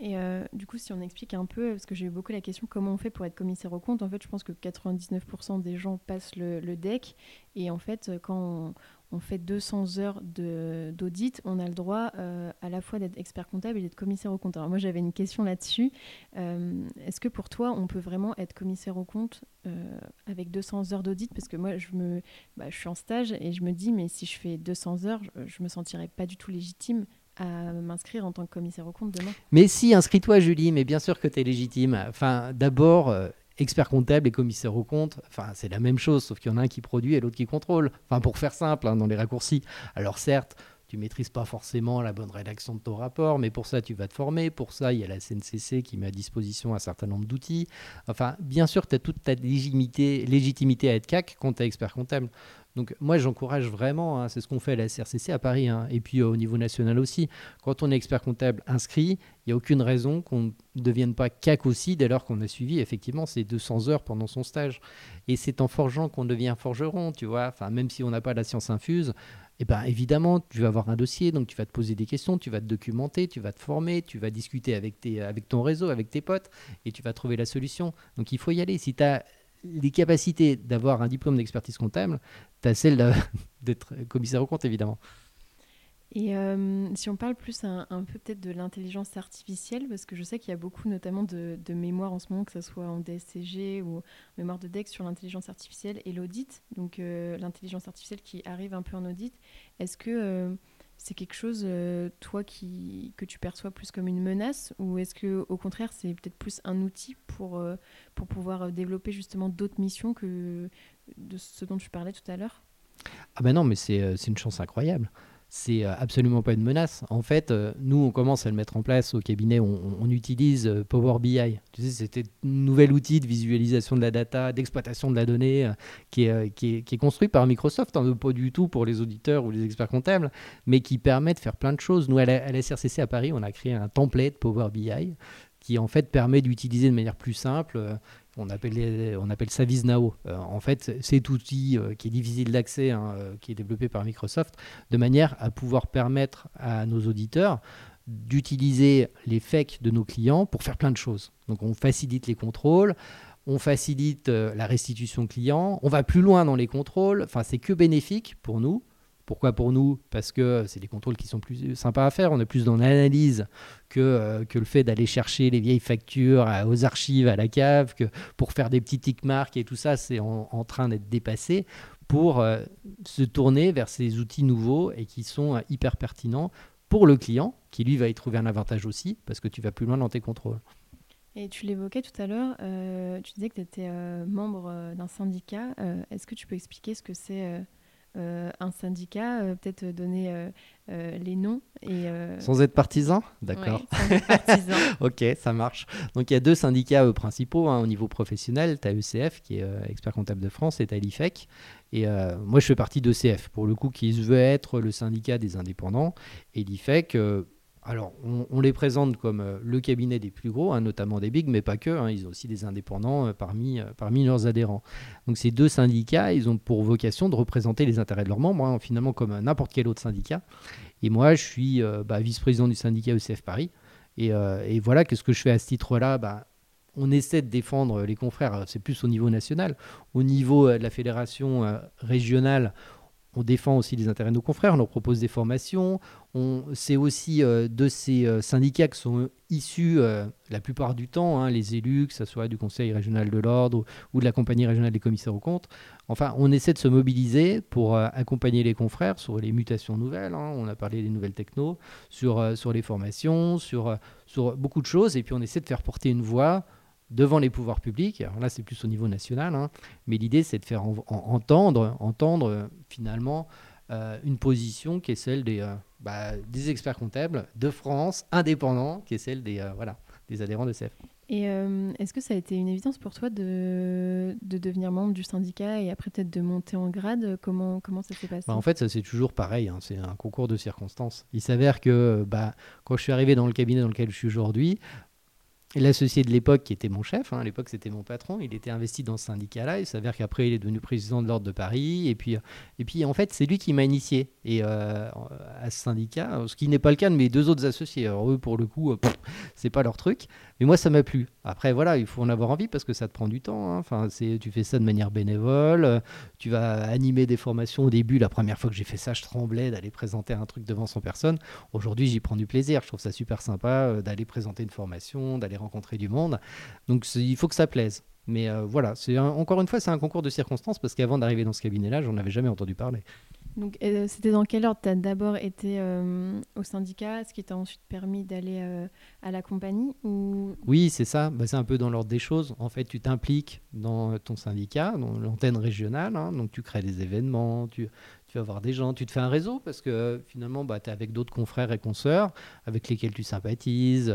Et euh, du coup, si on explique un peu, parce que j'ai eu beaucoup la question, comment on fait pour être commissaire au compte En fait, je pense que 99% des gens passent le, le, DEC. Et en fait, quand on fait 200 heures d'audit, on a le droit euh, à la fois d'être expert comptable et d'être commissaire au compte. Alors moi j'avais une question là-dessus. Euh, est-ce que pour toi on peut vraiment être commissaire au compte euh, avec 200 heures d'audit? Parce que moi je, me, bah, je suis en stage et je me dis mais si je fais 200 heures, je, me sentirais pas du tout légitime à m'inscrire en tant que commissaire au compte demain. Mais si, inscris-toi Julie, mais bien sûr que tu es légitime. Enfin, d'abord, expert comptable et commissaire au compte, enfin, c'est la même chose, sauf qu'il y en a un qui produit et l'autre qui contrôle. Enfin, pour faire simple, hein, dans les raccourcis. Alors certes, tu maîtrises pas forcément la bonne rédaction de ton rapport, mais pour ça, tu vas te former. Pour ça, il y a la CNCC qui met à disposition un certain nombre d'outils. Enfin, bien sûr, tu as toute ta légitimité, légitimité à être CAC quand tu es expert comptable. Donc moi, j'encourage vraiment, hein, c'est ce qu'on fait à la CRCC à Paris, hein, et puis euh, au niveau national aussi. Quand on est expert comptable inscrit, il n'y a aucune raison qu'on ne devienne pas CAC aussi dès lors qu'on a suivi effectivement ces 200 heures pendant son stage. Et c'est en forgeant qu'on devient forgeron, tu vois. Enfin, même si on n'a pas la science infuse, eh ben, évidemment, tu vas avoir un dossier, donc tu vas te poser des questions, tu vas te documenter, tu vas te former, tu vas discuter avec, tes, avec ton réseau, avec tes potes, et tu vas trouver la solution. Donc il faut y aller. Si tu as les capacités d'avoir un diplôme d'expertise comptable, tu as celle d'être commissaire au compte, évidemment. Et euh, si on parle plus un, peu peut-être de l'intelligence artificielle, parce que je sais qu'il y a beaucoup notamment de, mémoires en ce moment, que ce soit en DSCG ou en mémoire de DEX sur l'intelligence artificielle et l'audit, donc euh, l'intelligence artificielle qui arrive un peu en audit, est-ce que euh, c'est quelque chose, toi, qui, que tu perçois plus comme une menace, ou est-ce que au contraire c'est peut-être plus un outil pour, pour pouvoir développer justement d'autres missions que de ce dont tu parlais tout à l'heure? Ah ben non, mais c'est une chance incroyable c'est euh, absolument pas une menace. En fait, euh, nous, on commence à le mettre en place au cabinet. On, utilise euh, Power BI. C'était un nouvel outil de visualisation de la data, d'exploitation de la donnée, qui, est, qui, est, construit par Microsoft, hein, pas du tout pour les auditeurs ou les experts comptables, mais qui permet de faire plein de choses. Nous, à la, à SRCC à Paris, on a créé un template Power BI qui en fait permet d'utiliser de manière plus simple on appelle, on ça. Euh, en fait, cet outil euh, qui est difficile d'accès, hein, euh, qui est développé par Microsoft, de manière à pouvoir permettre à nos auditeurs d'utiliser les FEC de nos clients pour faire plein de choses. Donc on facilite les contrôles, on facilite la restitution client, on va plus loin dans les contrôles, enfin c'est que bénéfique pour nous, Pourquoi pour nous? Parce que c'est des contrôles qui sont plus sympas à faire. On est plus dans l'analyse que, euh, que le fait d'aller chercher les vieilles factures aux archives, à la cave, pour faire des petits tick marks et tout ça, c'est en, train d'être dépassé pour euh, se tourner vers ces outils nouveaux et qui sont euh, hyper pertinents pour le client, qui lui va y trouver un avantage aussi, parce que tu vas plus loin dans tes contrôles. Et tu l'évoquais tout à l'heure, tu disais que tu étais membre d'un syndicat. Est-ce que tu peux expliquer ce que c'est euh, un syndicat, euh, peut-être donner euh, les noms. Et, Sans être partisan D'accord. ok, ça marche. Donc il y a deux syndicats principaux hein, au niveau professionnel. Tu as ECF, qui est expert comptable de France, et tu as l'IFEC. Et moi, je fais partie d'ECF, pour le coup, qui veut être le syndicat des indépendants. Et l'IFEC alors, on, les présente comme euh, le cabinet des plus gros, hein, notamment des bigs, mais pas que. Hein, ils ont aussi des indépendants euh, parmi, euh, parmi leurs adhérents. Donc, ces deux syndicats, ils ont pour vocation de représenter les intérêts de leurs membres, hein, finalement comme n'importe quel autre syndicat. Et moi, je suis bah, vice-président du syndicat ECF Paris. Et, voilà, qu'est-ce que je fais à ce titre-là bah, on essaie de défendre les confrères, c'est plus au niveau national. Au niveau de la fédération régionale, on défend aussi les intérêts de nos confrères, on leur propose des formations. C'est aussi euh, de ces euh, syndicats qui sont issus euh, la plupart du temps, hein, les élus, que ce soit du Conseil régional de l'ordre ou, de la Compagnie régionale des commissaires aux comptes. Enfin, on essaie de se mobiliser pour accompagner les confrères sur les mutations nouvelles. Hein. on a parlé des nouvelles techno, sur, les formations, sur beaucoup de choses. Et puis on essaie de faire porter une voix devant les pouvoirs publics. Alors là, c'est plus au niveau national, hein. mais l'idée, c'est de faire entendre, entendre euh, finalement euh, une position qui est celle des, euh, bah, des experts comptables de France, indépendants, qui est celle des, voilà, des adhérents de CF. Et est-ce que ça a été une évidence pour toi de, de devenir membre du syndicat et après peut-être de monter en grade? Comment, comment ça s'est passé? Bah, En fait, ça c'est toujours pareil, hein. c'est un concours de circonstances. Il s'avère que bah, quand je suis arrivé dans le cabinet dans lequel je suis aujourd'hui, L'associé de l'époque, qui était mon chef, hein, à l'époque c'était mon patron, il était investi dans ce syndicat-là. Il s'avère qu'après il est devenu président de l'ordre de Paris. Et puis, et puis en fait, c'est lui qui m'a initié et, euh, à ce syndicat, ce qui n'est pas le cas de mes deux autres associés. Alors eux, pour le coup, euh, c'est pas leur truc. Mais moi, ça m'a plu. Après, voilà, il faut en avoir envie parce que ça te prend du temps. Hein. Enfin, c'est, tu fais ça de manière bénévole. Euh, tu vas animer des formations. Au début, la première fois que j'ai fait ça, je tremblais d'aller présenter un truc devant 100 personnes. Aujourd'hui, j'y prends du plaisir. Je trouve ça super sympa euh, d'aller présenter une formation, d'aller rencontrer du monde. Donc, il faut que ça plaise. Mais euh, voilà, c'est encore une fois, c'est un concours de circonstances parce qu'avant d'arriver dans ce cabinet-là, j'en avais jamais entendu parler. Donc, euh, c'était dans quel ordre? Tu d'abord été euh, au syndicat, ce qui t'a ensuite permis d'aller euh, à la compagnie ou... Oui, c'est ça. Bah, c'est un peu dans l'ordre des choses. En fait, tu t'impliques dans ton syndicat, dans l'antenne régionale. Hein. donc, tu crées des événements, tu, tu vas voir des gens, tu te fais un réseau parce que finalement, bah, tu es avec d'autres confrères et consoeurs avec lesquels tu sympathises.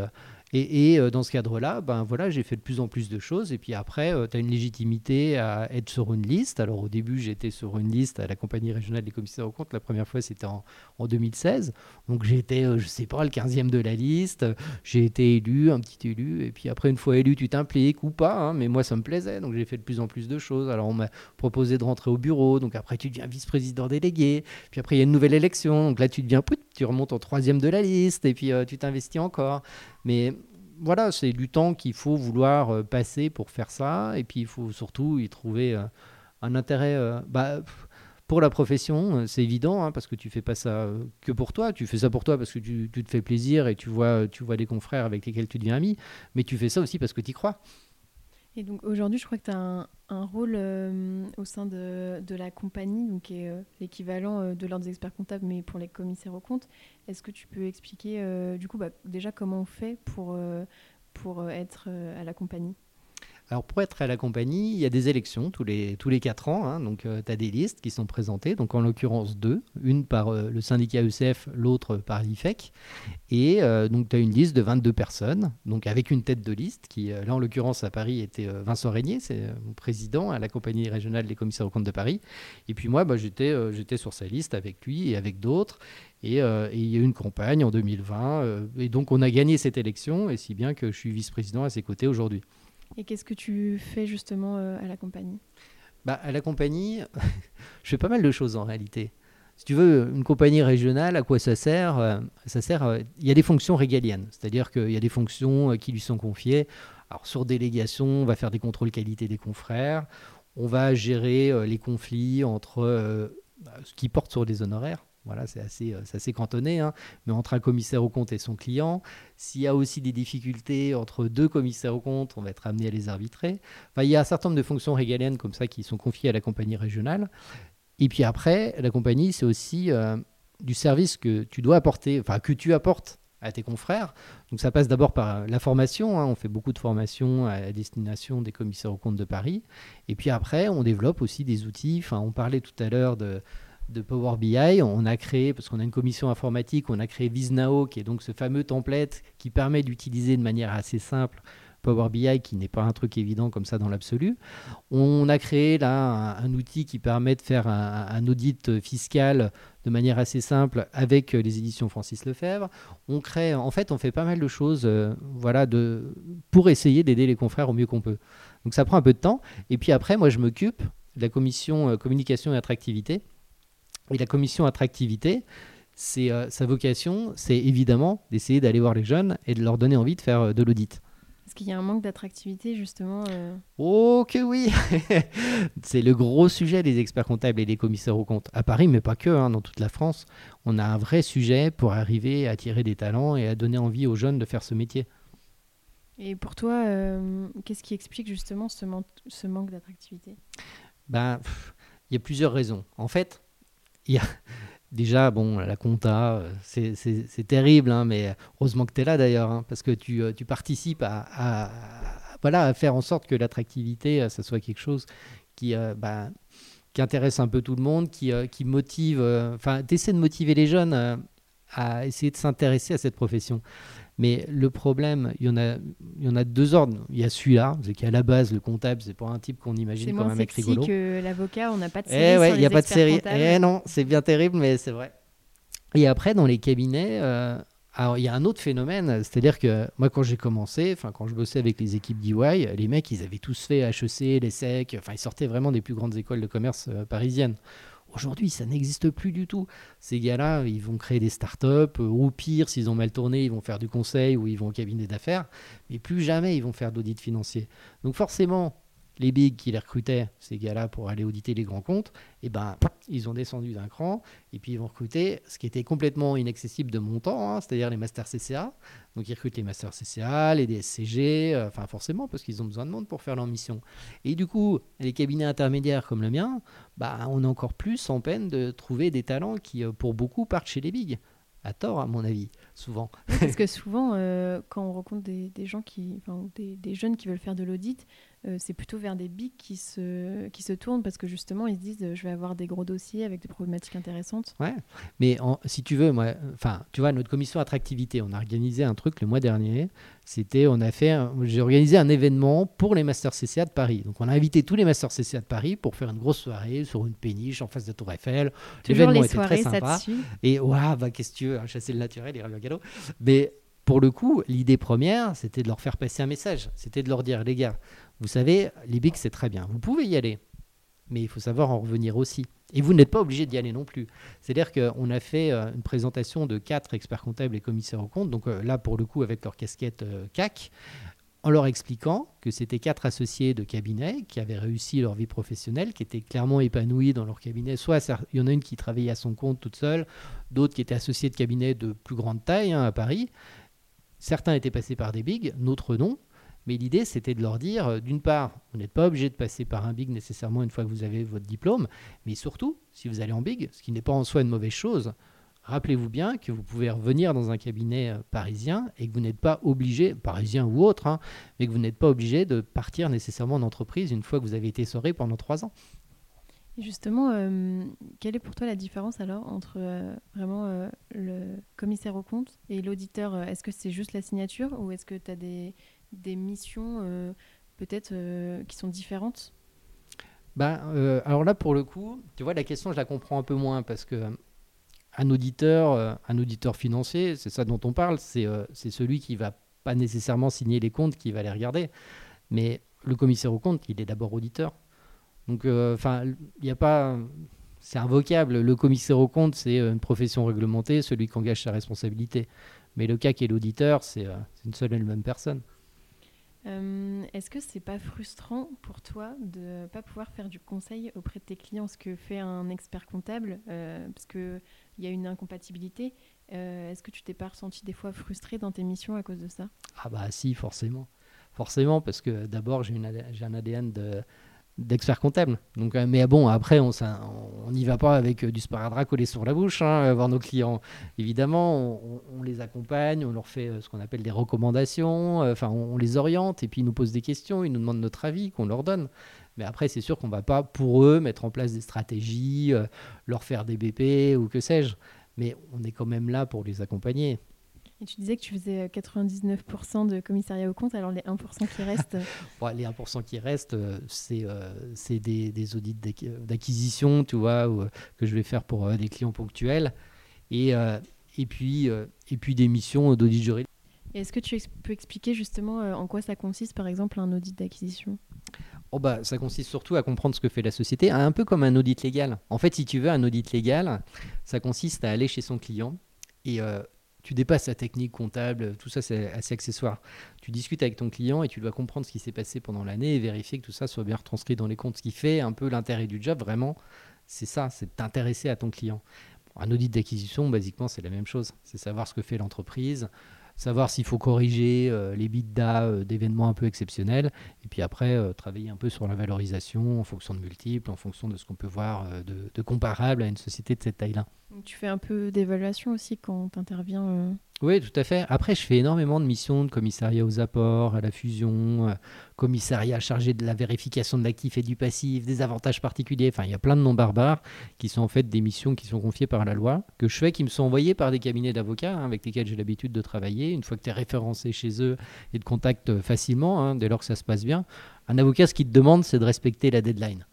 Et, euh, dans ce cadre-là, ben voilà, j'ai fait de plus en plus de choses. Et puis après, euh, tu as une légitimité à être sur une liste. Alors au début, j'étais sur une liste à la compagnie régionale des commissaires aux comptes. La première fois, c'était en, 2016. Donc été, euh, je sais pas, le 15e de la liste. J'ai été élu, un petit élu. Et puis après, une fois élu, tu t'impliques ou pas. Hein. mais moi, ça me plaisait. Donc j'ai fait de plus en plus de choses. Alors on m'a proposé de rentrer au bureau. Donc après, tu deviens vice-président délégué. Puis après, il y a une nouvelle élection. Donc là, tu deviens, tu remontes en troisième de la liste. Et puis tu t'investis encore. Mais voilà, c'est du temps qu'il faut vouloir euh, passer pour faire ça. Et puis, il faut surtout y trouver euh, un intérêt. Euh, bah, pour la profession, c'est évident, hein, parce que tu fais pas ça que pour toi. Tu fais ça pour toi parce que tu, te fais plaisir et tu vois, tu vois des confrères avec lesquels tu deviens ami. Mais tu fais ça aussi parce que tu y crois. Et donc aujourd'hui, je crois que tu as un, rôle euh, au sein de, de, la compagnie, donc qui est euh, l'équivalent euh, de l'ordre des experts comptables, mais pour les commissaires aux comptes. Est-ce que tu peux expliquer du coup bah, déjà comment on fait pour, pour être à la compagnie? Alors pour être à la compagnie, il y a des élections tous les, tous les 4 ans. Hein. donc tu as des listes qui sont présentées, donc en l'occurrence deux, une par le syndicat ECF, l'autre par l'IFEC. Et donc tu as une liste de 22 personnes, donc avec une tête de liste, qui là en l'occurrence à Paris était Vincent Régnier, c'est mon président à la compagnie régionale des commissaires aux comptes de Paris. Et puis moi, bah, j'étais j'étais sur sa liste avec lui et avec d'autres. Et, il y a eu une campagne en 2020. et donc on a gagné cette élection, et si bien que je suis vice-président à ses côtés aujourd'hui. Et qu'est-ce que tu fais justement euh, à la compagnie? Bah, À la compagnie, je fais pas mal de choses en réalité. Si tu veux, une compagnie régionale, à quoi ça sert euh, Ça sert. Euh, il y a des fonctions régaliennes, c'est-à-dire qu'il y a des fonctions qui lui sont confiées. Alors sur délégation, on va faire des contrôles qualité des confrères. On va gérer les conflits entre ce qui porte sur les honoraires. Voilà, c'est assez, assez cantonné, hein. mais entre un commissaire au compte et son client, s'il y a aussi des difficultés entre deux commissaires au compte, on va être amené à les arbitrer. Il y a un certain nombre de fonctions régaliennes comme ça qui sont confiées à la compagnie régionale. Et puis après, la compagnie, c'est aussi du service que tu dois apporter, enfin que tu apportes à tes confrères. Donc ça passe d'abord par la formation. Hein. On fait beaucoup de formations à destination des commissaires aux comptes de Paris. Et puis après, on développe aussi des outils. Enfin, on parlait tout à l'heure de, de Power BI. On a créé, parce qu'on a une commission informatique, on a créé Visnao, qui est donc ce fameux template qui permet d'utiliser de manière assez simple Power BI qui n'est pas un truc évident comme ça dans l'absolu. On a créé là un, outil qui permet de faire un, audit fiscal de manière assez simple avec les éditions Francis Lefebvre. On crée, en fait, on fait pas mal de choses euh, voilà, de, pour essayer d'aider les confrères au mieux qu'on peut. Donc ça prend un peu de temps. Et puis après, moi, je m'occupe de la commission euh, communication et attractivité. Et la commission attractivité, c'est euh, sa vocation, c'est évidemment d'essayer d'aller voir les jeunes et de leur donner envie de faire de l'audit. Est-ce qu'il y a un manque d'attractivité justement euh Oh que oui C'est le gros sujet des experts comptables et des commissaires aux comptes. À Paris, mais pas que, hein, dans toute la France, on a un vrai sujet pour arriver à attirer des talents et à donner envie aux jeunes de faire ce métier. Et pour toi, euh, qu'est-ce qui explique justement ce, ce manque d'attractivité? Ben, Il y a plusieurs raisons. En fait, y a déjà, bon, la compta, euh, c'est terrible, hein, mais heureusement que tu es là d'ailleurs, hein, parce que tu, euh, tu participes à, voilà, à faire en sorte que l'attractivité, euh, ça soit quelque chose qui, bah, qui intéresse un peu tout le monde, qui, qui motive, enfin, tu essaies de motiver les jeunes à essayer de s'intéresser à cette profession. Mais le problème, il y en a, il y en a deux ordres. Il y a celui-là, c'est qu'à la base, le comptable, c'est pas un type qu'on imagine comme un mec rigolo. C'est que l'avocat, on n'a pas de série. Eh ouais, il n'y a pas de série. Eh non, c'est bien terrible, mais c'est vrai. Et après, dans les cabinets, euh, alors il y a un autre phénomène, c'est-à-dire que moi, quand j'ai commencé, enfin quand je bossais avec les équipes d'EY, les mecs, ils avaient tous fait HEC, les SEC, enfin ils sortaient vraiment des plus grandes écoles de commerce euh, parisiennes. Aujourd'hui, ça n'existe plus du tout. Ces gars-là, ils vont créer des startups, euh, ou pire, s'ils ont mal tourné, ils vont faire du conseil ou ils vont au cabinet d'affaires, mais plus jamais ils vont faire d'audit financier. Donc forcément, les bigs qui les recrutaient, ces gars-là, pour aller auditer les grands comptes, et eh ben, ils ont descendu d'un cran, et puis ils vont recruter ce qui était complètement inaccessible de mon temps, hein, c'est-à-dire les masters CCA. Donc ils recrutent les masters CCA, les DSCG, euh, enfin forcément, parce qu'ils ont besoin de monde pour faire leur mission. Et du coup, les cabinets intermédiaires comme le mien, bah, on est encore plus en peine de trouver des talents qui, euh, pour beaucoup, partent chez les bigs à tort, à mon avis, souvent. parce que souvent, euh, quand on rencontre des, gens qui, enfin, des, des, jeunes qui veulent faire de l'audit, euh, c'est plutôt vers des bigs qui se, qui se tournent parce que justement, ils se disent euh, je vais avoir des gros dossiers avec des problématiques intéressantes. Ouais, mais si tu veux, moi, enfin, tu vois, notre commission attractivité, on a organisé un truc le mois dernier. C'était, on a fait, j'ai organisé un événement pour les Masters CCA de Paris. Donc, on a invité tous les Masters CCA de Paris pour faire une grosse soirée sur une péniche en face de Tour Eiffel. L'événement était très sympa. Et waouh, bah, qu'est-ce que tu veux, hein, chasser le naturel et rêver galop. Mais pour le coup, l'idée première, c'était de leur faire passer un message. C'était de leur dire, les gars, vous savez, les bigs, c'est très bien. Vous pouvez y aller, mais il faut savoir en revenir aussi. Et vous n'êtes pas obligé d'y aller non plus. C'est-à-dire qu'on a fait euh, une présentation de quatre experts comptables et commissaires aux comptes, donc euh, là, pour le coup, avec leur casquette euh, CAC, en leur expliquant que c'était quatre associés de cabinet qui avaient réussi leur vie professionnelle, qui étaient clairement épanouis dans leur cabinet. Soit il y en a une qui travaillait à son compte toute seule, d'autres qui étaient associés de cabinet de plus grande taille hein, à Paris. Certains étaient passés par des bigs, d'autres non. Mais l'idée, c'était de leur dire, euh, d'une part, vous n'êtes pas obligé de passer par un big nécessairement une fois que vous avez votre diplôme, mais surtout, si vous allez en big, ce qui n'est pas en soi une mauvaise chose, rappelez-vous bien que vous pouvez revenir dans un cabinet euh, parisien et que vous n'êtes pas obligé, parisien ou autre, hein, mais que vous n'êtes pas obligé de partir nécessairement en entreprise une fois que vous avez été soré pendant trois ans. justement, euh, quelle est pour toi la différence alors entre vraiment le commissaire au compte et l'auditeur? Est-ce que c'est juste la signature ou est-ce que tu as des, des missions euh, peut-être euh, qui sont différentes? Ben, euh, alors là, pour le coup, tu vois, la question, je la comprends un peu moins parce que un auditeur, un auditeur financier, c'est ça dont on parle, c'est celui qui va pas nécessairement signer les comptes, qui va les regarder. Mais le commissaire aux comptes, il est d'abord auditeur. Donc, il n'y a pas. C'est un vocable. Le commissaire aux comptes, c'est une profession réglementée, celui qui engage sa responsabilité. Mais le cas qui est l'auditeur, c'est une seule et même personne. Euh, est-ce que c'est pas frustrant pour toi de pas pouvoir faire du conseil auprès de tes clients, ce que fait un expert comptable, euh, parce que il y a une incompatibilité. Euh, est-ce que tu t'es pas ressenti des fois frustré dans tes missions à cause de ça? Ah bah si, forcément, forcément, parce que d'abord j'ai un ADN de d'expert comptable. Donc, euh, mais bon, après, on n'y va pas avec euh, du sparadrap collé sur la bouche, hein, voir nos clients. Évidemment, on, les accompagne, on leur fait euh, ce qu'on appelle des recommandations, enfin, on, les oriente et puis ils nous posent des questions, ils nous demandent notre avis, qu'on leur donne. Mais après, c'est sûr qu'on ne va pas, pour eux, mettre en place des stratégies, leur faire des BP ou que sais-je. Mais on est quand même là pour les accompagner. Et tu disais que tu faisais 99% euh, de commissariat au compte, alors les 1% qui restent euh, Les 1% qui restent, euh, c'est des, audits d'acquisition, tu vois, que je vais faire pour des clients ponctuels. Et, et, puis, et puis des missions d'audit juridique. Est-ce que tu peux expliquer justement en quoi ça consiste, par exemple, un audit d'acquisition? Oh bah, ça consiste surtout à comprendre ce que fait la société, un peu comme un audit légal. En fait, si tu veux, un audit légal, ça consiste à aller chez son client et tu dépasses la technique comptable, tout ça c'est assez accessoire. Tu discutes avec ton client et tu dois comprendre ce qui s'est passé pendant l'année et vérifier que tout ça soit bien retranscrit dans les comptes. Ce qui fait un peu l'intérêt du job, vraiment, c'est ça, c'est t'intéresser à ton client. Un audit d'acquisition, basiquement, c'est la même chose. C'est savoir ce que fait l'entreprise, savoir s'il faut corriger euh, les bits euh, d'événements un peu exceptionnels, et puis après euh, travailler un peu sur la valorisation en fonction de multiples, en fonction de ce qu'on peut voir de, de, comparable à une société de cette taille-là. Tu fais un peu d'évaluation aussi quand tu interviens oui, tout à fait. Après, je fais énormément de missions de commissariat aux apports, à la fusion, euh, commissariat chargé de la vérification de l'actif et du passif, des avantages particuliers. Enfin, il y a plein de noms barbares qui sont en fait des missions qui sont confiées par la loi, que je fais, qui me sont envoyées par des cabinets d'avocats hein, avec lesquels j'ai l'habitude de travailler. Une fois que tu es référencé chez eux et de contact facilement, hein, dès lors que ça se passe bien, un avocat, ce qu'il te demande, c'est de respecter la deadline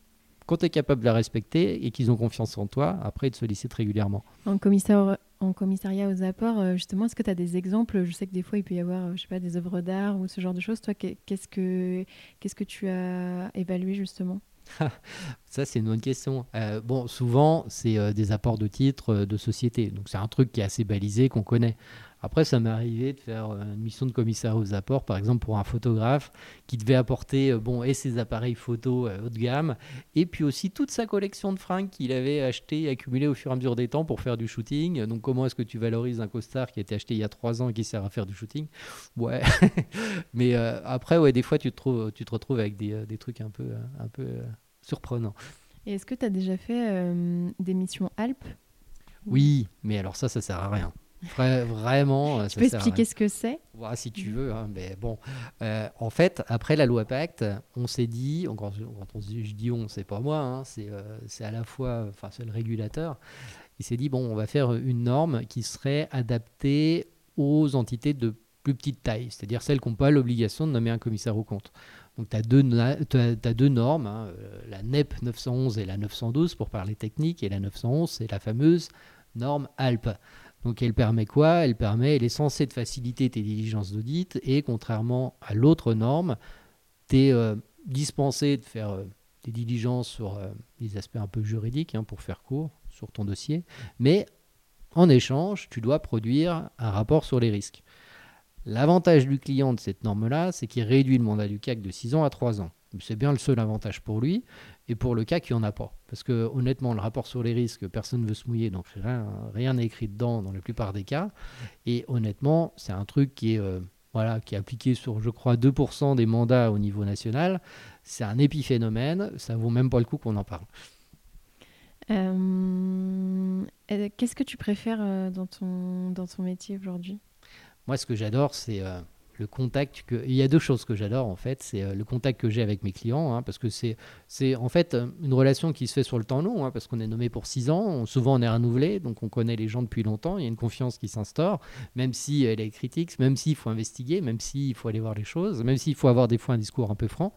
quand tu es capable de la respecter et qu'ils ont confiance en toi, après ils te sollicitent régulièrement. En commissariat aux apports, euh, justement, est-ce que tu as des exemples? Je sais que des fois, il peut y avoir, euh, je sais pas, des œuvres d'art ou ce genre de choses. Toi, qu'est-ce que, qu'est-ce que tu as évalué, justement? Ça, c'est une bonne question. Euh, bon, souvent, c'est des apports de titres de société. Donc, c'est un truc qui est assez balisé, qu'on connaît. Après, ça m'est arrivé de faire euh, une mission de commissaire aux apports, par exemple pour un photographe qui devait apporter euh, bon, et ses appareils photo euh, haut de gamme, et puis aussi toute sa collection de fringues qu'il avait acheté et accumulé au fur et à mesure des temps pour faire du shooting. Donc, comment est-ce que tu valorises un costard qui a été acheté il y a trois ans et qui sert à faire du shooting? Ouais. Mais après, ouais, des fois, tu te, trouves, tu te retrouves avec des, des trucs un peu, un peu surprenants. Et est-ce que tu as déjà fait des missions Alpes? Oui, mais alors ça, ça sert à rien vraiment. Tu peux expliquer ce que c'est? Si tu veux. Hein, mais bon, euh, en fait, après la loi Pacte, on s'est dit, quand, on je dis on, c'est pas moi, hein, euh, c'est à la fois, enfin, c'est le régulateur. Il s'est dit bon, on va faire une norme qui serait adaptée aux entités de plus petite taille, c'est-à-dire celles qui n'ont pas l'obligation de nommer un commissaire au compte. Donc tu as, as, deux normes, hein, euh, la NEP 911 et la 912 pour parler technique, et la 911 c'est la fameuse norme ALPE. Donc elle permet quoi? Elle permet, elle est censée de faciliter tes diligences d'audit et contrairement à l'autre norme, tu es euh, dispensé de faire euh, des diligences sur euh, des aspects un peu juridiques hein, pour faire court sur ton dossier, mais en échange, tu dois produire un rapport sur les risques. L'avantage du client de cette norme-là, c'est qu'il réduit le mandat du CAC de 6 ans à 3 ans. C'est bien le seul avantage pour lui. Et pour le CAC, il n'y en a pas. Parce que honnêtement, le rapport sur les risques, personne ne veut se mouiller, donc rien n'est écrit dedans dans la plupart des cas. Et honnêtement, c'est un truc qui est, euh, voilà, qui est appliqué sur, je crois, 2% des mandats au niveau national. C'est un épiphénomène, ça vaut même pas le coup qu'on en parle. Euh, qu'est-ce que tu préfères euh, dans ton, dans ton métier aujourd'hui? Moi, ce que j'adore, c'est le contact que il y a deux choses que j'adore en fait. C'est euh, le contact que j'ai avec mes clients hein, parce que c'est c'est en fait euh, une relation qui se fait sur le temps long hein, parce qu'on est nommé pour six ans. Souvent on est renouvelé donc on connaît les gens depuis longtemps. Il y a une confiance qui s'instaure même si elle est critique même s'il faut investiguer même s'il faut aller voir les choses même s'il faut avoir des fois un discours un peu franc.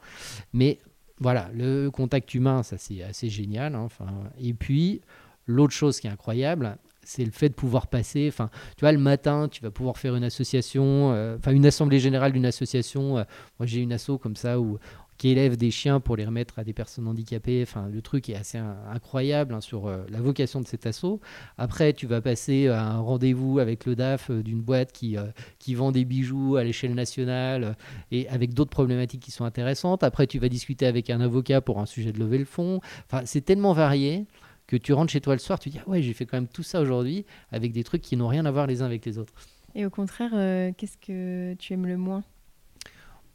Mais voilà le contact humain ça c'est assez génial hein, enfin et puis l'autre chose qui est incroyable c'est le fait de pouvoir passer. Enfin, tu vois, le matin, tu vas pouvoir faire une association, euh, enfin une assemblée générale d'une association. Euh, moi, j'ai une asso comme ça où qui élève des chiens pour les remettre à des personnes handicapées. Enfin, le truc est assez incroyable hein, sur euh, la vocation de cet assaut. Après, tu vas passer à un rendez-vous avec le DAF d'une boîte qui, qui vend des bijoux à l'échelle nationale et avec d'autres problématiques qui sont intéressantes. Après, tu vas discuter avec un avocat pour un sujet de lever le fond. Enfin, c'est tellement varié que tu rentres chez toi le soir, tu dis ah ouais, j'ai fait quand même tout ça aujourd'hui avec des trucs qui n'ont rien à voir les uns avec les autres. Et au contraire, qu'est-ce que tu aimes le moins?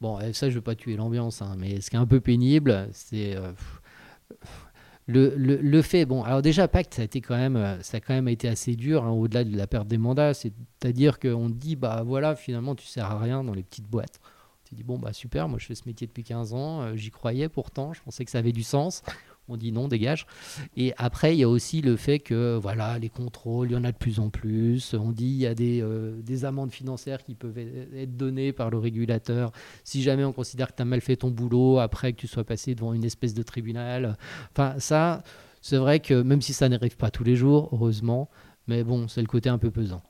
Bon, ça, je ne veux pas tuer l'ambiance, hein, mais ce qui est un peu pénible, c'est euh, le, le, le, fait. Bon, alors déjà, Pacte, ça a, été quand même, euh, ça a quand même été assez dur, hein, au-delà de la perte des mandats. C'est-à-dire qu'on dit, bah voilà, finalement, tu sers à rien dans les petites boîtes. Tu dis, bon, bah super, moi je fais ce métier depuis 15 ans, euh, j'y croyais pourtant, je pensais que ça avait du sens on dit non, dégage. Et après, il y a aussi le fait que voilà, les contrôles, il y en a de plus en plus. On dit il y a des, euh, des amendes financières qui peuvent être données par le régulateur si jamais on considère que tu as mal fait ton boulot après que tu sois passé devant une espèce de tribunal. Enfin, ça, c'est vrai que même si ça n'arrive pas tous les jours, heureusement, mais bon, c'est le côté un peu pesant.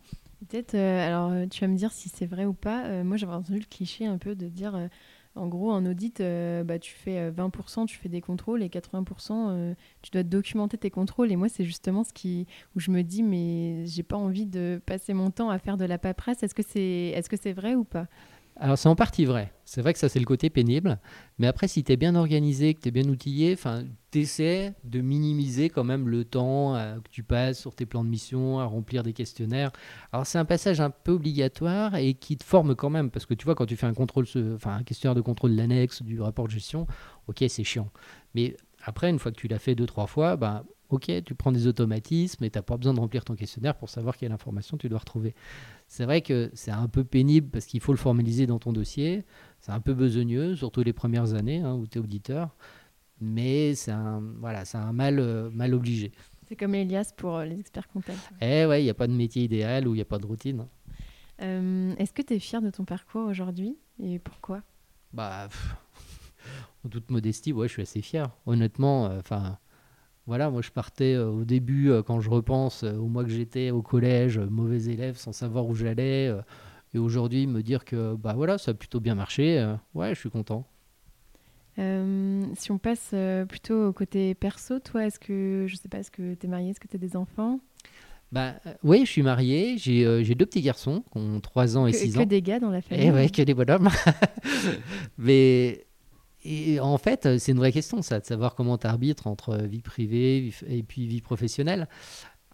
Peut-être, euh, alors tu vas me dire si c'est vrai ou pas. Euh, moi, j'avais entendu le cliché un peu de dire en gros, en audit, euh, bah, tu fais 20%, euh, tu fais des contrôles et 80%, euh, tu dois documenter tes contrôles. Et moi, c'est justement ce qui, où je me dis, mais j'ai pas envie de passer mon temps à faire de la paperasse. Est-ce que c'est est -ce c'est vrai ou pas? Alors c'est en partie vrai. C'est vrai que ça c'est le côté pénible. Mais après si tu es bien organisé, que tu es bien outillé, tu essaies de minimiser quand même le temps euh, que tu passes sur tes plans de mission, à remplir des questionnaires. Alors c'est un passage un peu obligatoire et qui te forme quand même. Parce que tu vois quand tu fais un, contrôle, un questionnaire de contrôle de l'annexe, du rapport de gestion, ok c'est chiant. Mais après une fois que tu l'as fait deux, trois fois, bah, ok, tu prends des automatismes et tu n'as pas besoin de remplir ton questionnaire pour savoir quelle information tu dois retrouver. C'est vrai que c'est un peu pénible parce qu'il faut le formaliser dans ton dossier. C'est un peu besogneux, surtout les premières années hein, où tu es auditeur. Mais c'est un, voilà, un mal, euh, mal obligé. C'est comme Elias pour euh, les experts comptables. Eh ouais, il n'y a pas de métier idéal ou il n'y a pas de routine. Euh, est-ce que tu es fier de ton parcours aujourd'hui et pourquoi? Bah, en toute modestie, ouais, je suis assez fier. Honnêtement, enfin voilà, moi je partais au début, quand je repense au mois que j'étais au collège, mauvais élève sans savoir où j'allais. Et aujourd'hui, me dire que bah voilà, ça a plutôt bien marché, ouais, je suis content. si on passe plutôt au côté perso, toi, est-ce que, je sais pas, est-ce que tu es marié, est-ce que tu as des enfants? Bah, oui, je suis marié, j'ai deux petits garçons qui ont 3 ans et 6 ans. Que des gars dans la famille. Et eh ouais, que des bonhommes. Mais et en fait, euh, c'est une vraie question, ça, de savoir comment tu arbitres entre vie privée et puis vie professionnelle.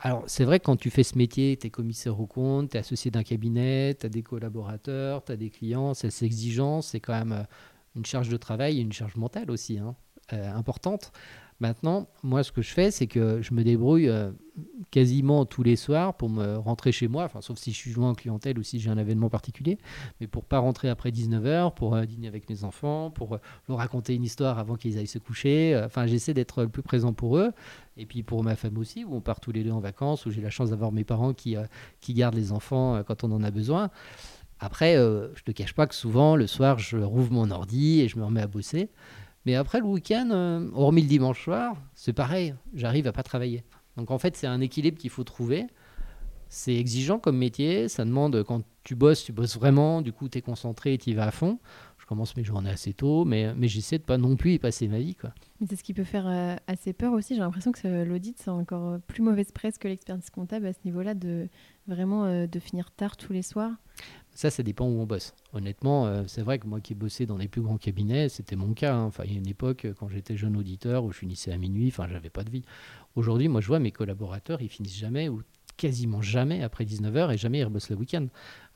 Alors, c'est vrai que quand tu fais ce métier, tu es commissaire au compte, tu es associé d'un cabinet, tu as des collaborateurs, tu as des clients, c'est exigeant, c'est quand même euh, une charge de travail et une charge mentale aussi hein, euh, importante. Maintenant, moi, ce que je fais, c'est que je me débrouille euh, quasiment tous les soirs pour me rentrer chez moi, enfin, sauf si je suis loin en clientèle ou si j'ai un événement particulier, mais pour pas rentrer après 19h, pour euh, dîner avec mes enfants, pour euh, leur raconter une histoire avant qu'ils aillent se coucher. Enfin, j'essaie d'être le plus présent pour eux. Et puis pour ma femme aussi, où on part tous les deux en vacances, où j'ai la chance d'avoir mes parents qui, qui gardent les enfants quand on en a besoin. Après, je te cache pas que souvent, le soir, je rouvre mon ordi et je me remets à bosser. Mais après, le week-end, euh, hormis le dimanche soir, c'est pareil, j'arrive à pas travailler. Donc en fait, c'est un équilibre qu'il faut trouver. C'est exigeant comme métier, ça demande, quand tu bosses, tu bosses vraiment, du coup, tu es concentré tu y vas à fond. Je commence mes journées assez tôt, mais, mais j'essaie de pas non plus y passer ma vie. Quoi. Mais c'est ce qui peut faire euh, assez peur aussi. J'ai l'impression que l'audit, c'est encore plus mauvaise presse que l'expertise comptable à ce niveau-là, de vraiment euh, de finir tard tous les soirs. Ça, ça dépend où on bosse. Honnêtement, euh, c'est vrai que moi qui ai bossé dans les plus grands cabinets, c'était mon cas. Hein. Enfin, il y a une époque, quand j'étais jeune auditeur, où je finissais à minuit, enfin, j'avais pas de vie. Aujourd'hui, moi, je vois mes collaborateurs, ils finissent jamais ou quasiment jamais après 19h et jamais ils rebossent le week-end.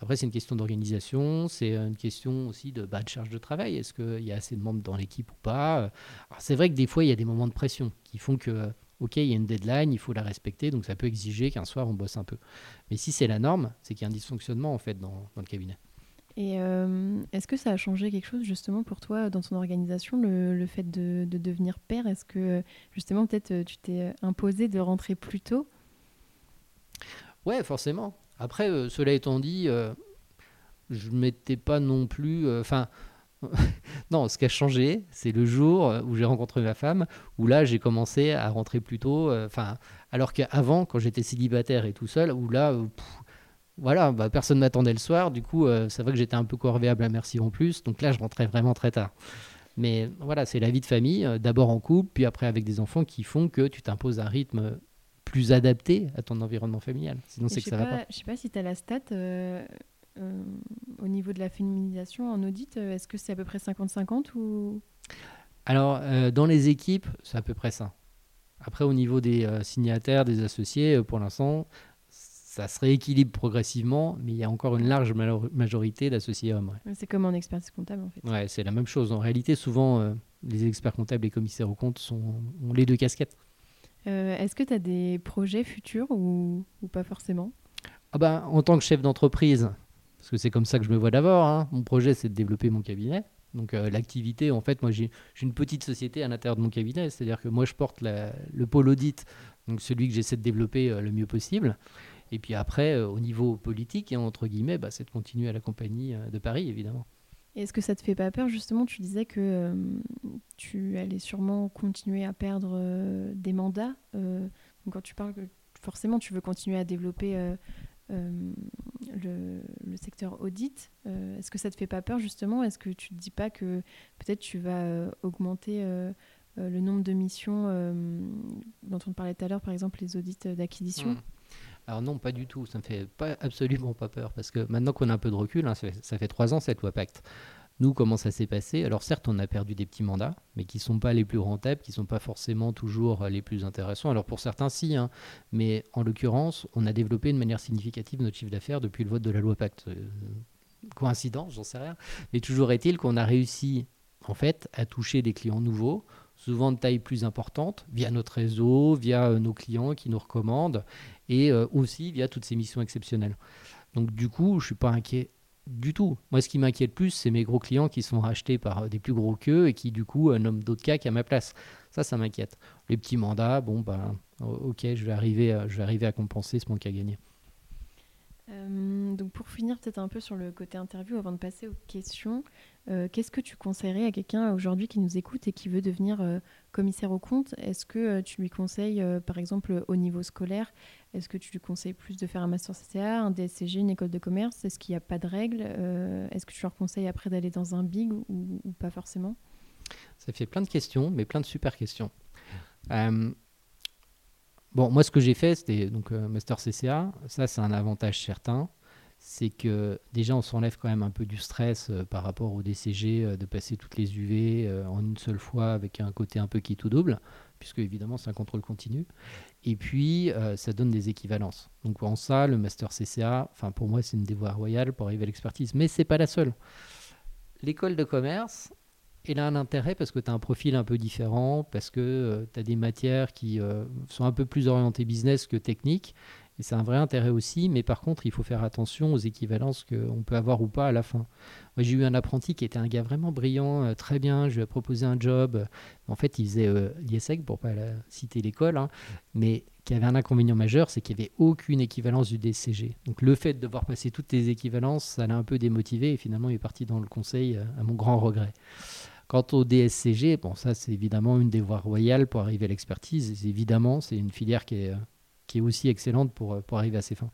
Après, c'est une question d'organisation, c'est une question aussi de, bas de charge de travail. Est-ce qu'il y a assez de membres dans l'équipe ou pas? C'est vrai que des fois, il y a des moments de pression qui font que ok, il y a une deadline, il faut la respecter, donc ça peut exiger qu'un soir on bosse un peu. Mais si c'est la norme, c'est qu'il y a un dysfonctionnement en fait dans, le cabinet. Et euh, est-ce que ça a changé quelque chose justement pour toi dans ton organisation, le, fait de, devenir père? Est-ce que justement peut-être tu t'es imposé de rentrer plus tôt? Ouais, forcément. Après, euh, cela étant dit, euh, je ne m'étais pas non plus... Enfin, non, ce qui a changé, c'est le jour où j'ai rencontré ma femme, où là j'ai commencé à rentrer plus tôt. Euh, alors qu'avant, quand j'étais célibataire et tout seul, où là, euh, voilà, bah, personne m'attendait le soir. Du coup, euh, c'est vrai que j'étais un peu corvéable à merci en plus. Donc là, je rentrais vraiment très tard. Mais voilà, c'est la vie de famille, euh, d'abord en couple, puis après avec des enfants qui font que tu t'imposes un rythme plus adapté à ton environnement familial. Sinon, c'est que ça va pas. Je sais pas si tu as la stat. Euh, euh, au niveau de la féminisation en audit, est-ce que c'est à peu près 50-50 ou? Alors, dans les équipes, c'est à peu près ça. Après, au niveau des signataires, des associés, pour l'instant, ça se rééquilibre progressivement, mais il y a encore une large majorité d'associés hommes. C'est comme en expertise comptable en fait. Ouais, c'est la même chose. En réalité, souvent, euh, les experts comptables et commissaires aux comptes sont, ont les deux casquettes. Euh, est-ce que tu as des projets futurs ou, ou pas forcément? Ah ben, En tant que chef d'entreprise, parce que c'est comme ça que je me vois d'abord, hein, mon projet c'est de développer mon cabinet. Donc euh, l'activité, en fait, moi j'ai une petite société à l'intérieur de mon cabinet, c'est-à-dire que moi je porte le pôle audit, donc celui que j'essaie de développer le mieux possible. Et puis après, euh, au niveau politique, et entre guillemets, bah, c'est de continuer à la compagnie euh, de Paris, évidemment. Est-ce que ça te fait pas peur Justement, tu disais que euh, tu allais sûrement continuer à perdre des mandats. donc quand tu parles forcément tu veux continuer à développer le, le, secteur audit, est-ce que ça te fait pas peur justement? Est-ce que tu te dis pas que peut-être tu vas augmenter le nombre de missions dont on parlait tout à l'heure, par exemple les audits d'acquisition? Mmh. Alors non, pas du tout. Ça me fait absolument pas peur. Parce que maintenant qu'on a un peu de recul, hein, ça, fait, trois ans cette loi Pacte. Nous, comment ça s'est passé? Alors certes, on a perdu des petits mandats, mais qui ne sont pas les plus rentables, qui ne sont pas forcément toujours les plus intéressants. Alors pour certains, si. Hein. mais en l'occurrence, on a développé de manière significative notre chiffre d'affaires depuis le vote de la loi Pacte. Euh, coïncidence, j'en sais rien. Mais toujours est-il qu'on a réussi, en fait, à toucher des clients nouveaux souvent de taille plus importante, via notre réseau, via euh, nos clients qui nous recommandent, et euh, aussi via toutes ces missions exceptionnelles. Donc du coup, je ne suis pas inquiet du tout. Moi, ce qui m'inquiète plus, c'est mes gros clients qui sont rachetés par euh, des plus gros qu'eux et qui, du coup, nomment d'autres CAC à ma place. Ça, ça m'inquiète. Les petits mandats, bon, ben, ok, je vais arriver, je vais arriver à compenser ce manque à gagner. Euh, donc pour finir peut-être un peu sur le côté interview avant de passer aux questions, euh, qu'est-ce que tu conseillerais à quelqu'un aujourd'hui qui nous écoute et qui veut devenir euh, commissaire au compte Est-ce que tu lui conseilles par exemple au niveau scolaire, est-ce que tu lui conseilles plus de faire un master CCA, un DSCG, une école de commerce? Est-ce qu'il n'y a pas de règles? Est-ce que tu leur conseilles après d'aller dans un big ou, ou, pas forcément? Ça fait plein de questions, mais plein de super questions. Bon, moi, ce que j'ai fait, c'était donc euh, Master CCA. Ça, c'est un avantage certain. C'est que déjà, on s'enlève quand même un peu du stress euh, par rapport au DCG, euh, de passer toutes les UV en une seule fois avec un côté un peu qui tout double, puisque évidemment, c'est un contrôle continu. Et puis, ça donne des équivalences. Donc, en ça, le Master CCA, enfin, pour moi, c'est une dévoie royale pour arriver à l'expertise. Mais c'est pas la seule. L'école de commerce, elle a un intérêt parce que tu as un profil un peu différent, parce que euh, tu as des matières qui euh, sont un peu plus orientées business que technique. C'est un vrai intérêt aussi, mais par contre, il faut faire attention aux équivalences qu'on peut avoir ou pas à la fin. Moi, j'ai eu un apprenti qui était un gars vraiment brillant, euh, très bien. Je lui ai proposé un job. En fait, il faisait l'IESEC, pour pas citer l'école, hein, mais qui avait un inconvénient majeur, c'est qu'il n'y avait aucune équivalence du DCG. Donc le fait de devoir passer toutes les équivalences, ça l'a un peu démotivé et finalement il est parti dans le conseil à mon grand regret. Quant au DSCG, bon, ça c'est évidemment une des voies royales pour arriver à l'expertise. Évidemment, c'est une filière qui est, qui est aussi excellente pour, pour arriver à ses fins.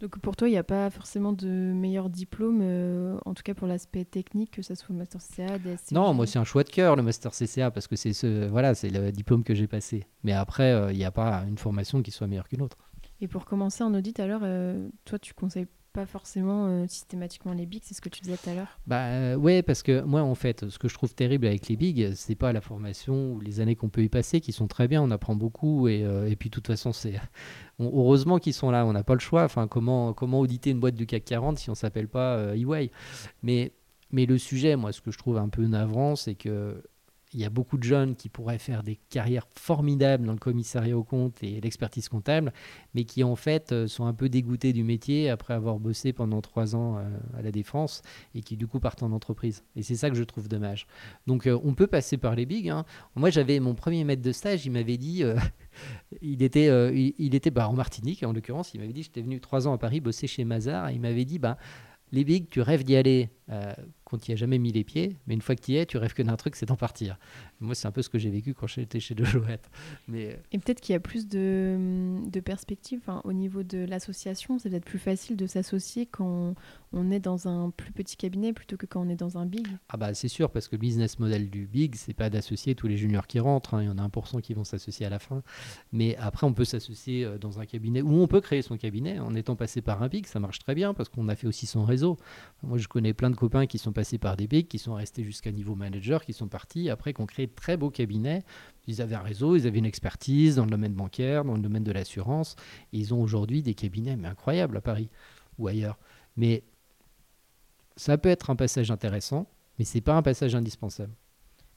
Donc pour toi, il n'y a pas forcément de meilleur diplôme, euh, en tout cas pour l'aspect technique, que ce soit le Master CCA, DSCG Non, moi c'est un choix de cœur le Master CCA parce que c'est ce, voilà, c'est le diplôme que j'ai passé. Mais après, euh, il n'y a pas une formation qui soit meilleure qu'une autre. Et pour commencer en audit, alors, euh, toi, tu conseilles pas forcément euh, systématiquement les bigs, c'est ce que tu disais tout à l'heure? Bah euh, ouais, parce que moi en fait, ce que je trouve terrible avec les bigs, c'est pas la formation ou les années qu'on peut y passer qui sont très bien, on apprend beaucoup et, euh, et puis de toute façon c'est heureusement qu'ils sont là, on n'a pas le choix. Enfin comment comment auditer une boîte du CAC 40 si on s'appelle pas EY. Mais mais le sujet, moi, ce que je trouve un peu navrant, c'est que il y a beaucoup de jeunes qui pourraient faire des carrières formidables dans le commissariat au compte et l'expertise comptable, mais qui en fait euh, sont un peu dégoûtés du métier après avoir bossé pendant trois ans euh, à la défense et qui du coup partent en entreprise. Et c'est ça que je trouve dommage. Donc euh, on peut passer par les bigs. Hein. Moi j'avais mon premier maître de stage, il m'avait dit, il était, il, était bah, en Martinique en l'occurrence, il m'avait dit j'étais venu trois ans à Paris bosser chez Mazar et il m'avait dit bah les bigs tu rêves d'y aller qu'on n'y a jamais mis les pieds, mais une fois que tu y es, tu rêves que d'un truc, c'est d'en partir. Moi, c'est un peu ce que j'ai vécu quand j'étais chez Deloitte. Mais... Euh, Et peut-être qu'il y a plus de, de perspectives au niveau de l'association. C'est peut-être plus facile de s'associer quand on est dans un plus petit cabinet plutôt que quand on est dans un big. Ah bah c'est sûr, parce que le business model du big, c'est pas d'associer tous les juniors qui rentrent. Hein. Il y en a 1% qui vont s'associer à la fin. Mais après, on peut s'associer euh, dans un cabinet, ou on peut créer son cabinet en étant passé par un big. Ça marche très bien parce qu'on a fait aussi son réseau. Moi, je connais plein de copains qui sont passés par des bigs, qui sont restés jusqu'à niveau manager, qui sont partis après qu'on crée de très beaux cabinets. Ils avaient un réseau, ils avaient une expertise dans le domaine bancaire, dans le domaine de l'assurance. Et ils ont aujourd'hui des cabinets mais incroyables à Paris ou ailleurs. Mais ça peut être un passage intéressant, mais c'est pas un passage indispensable.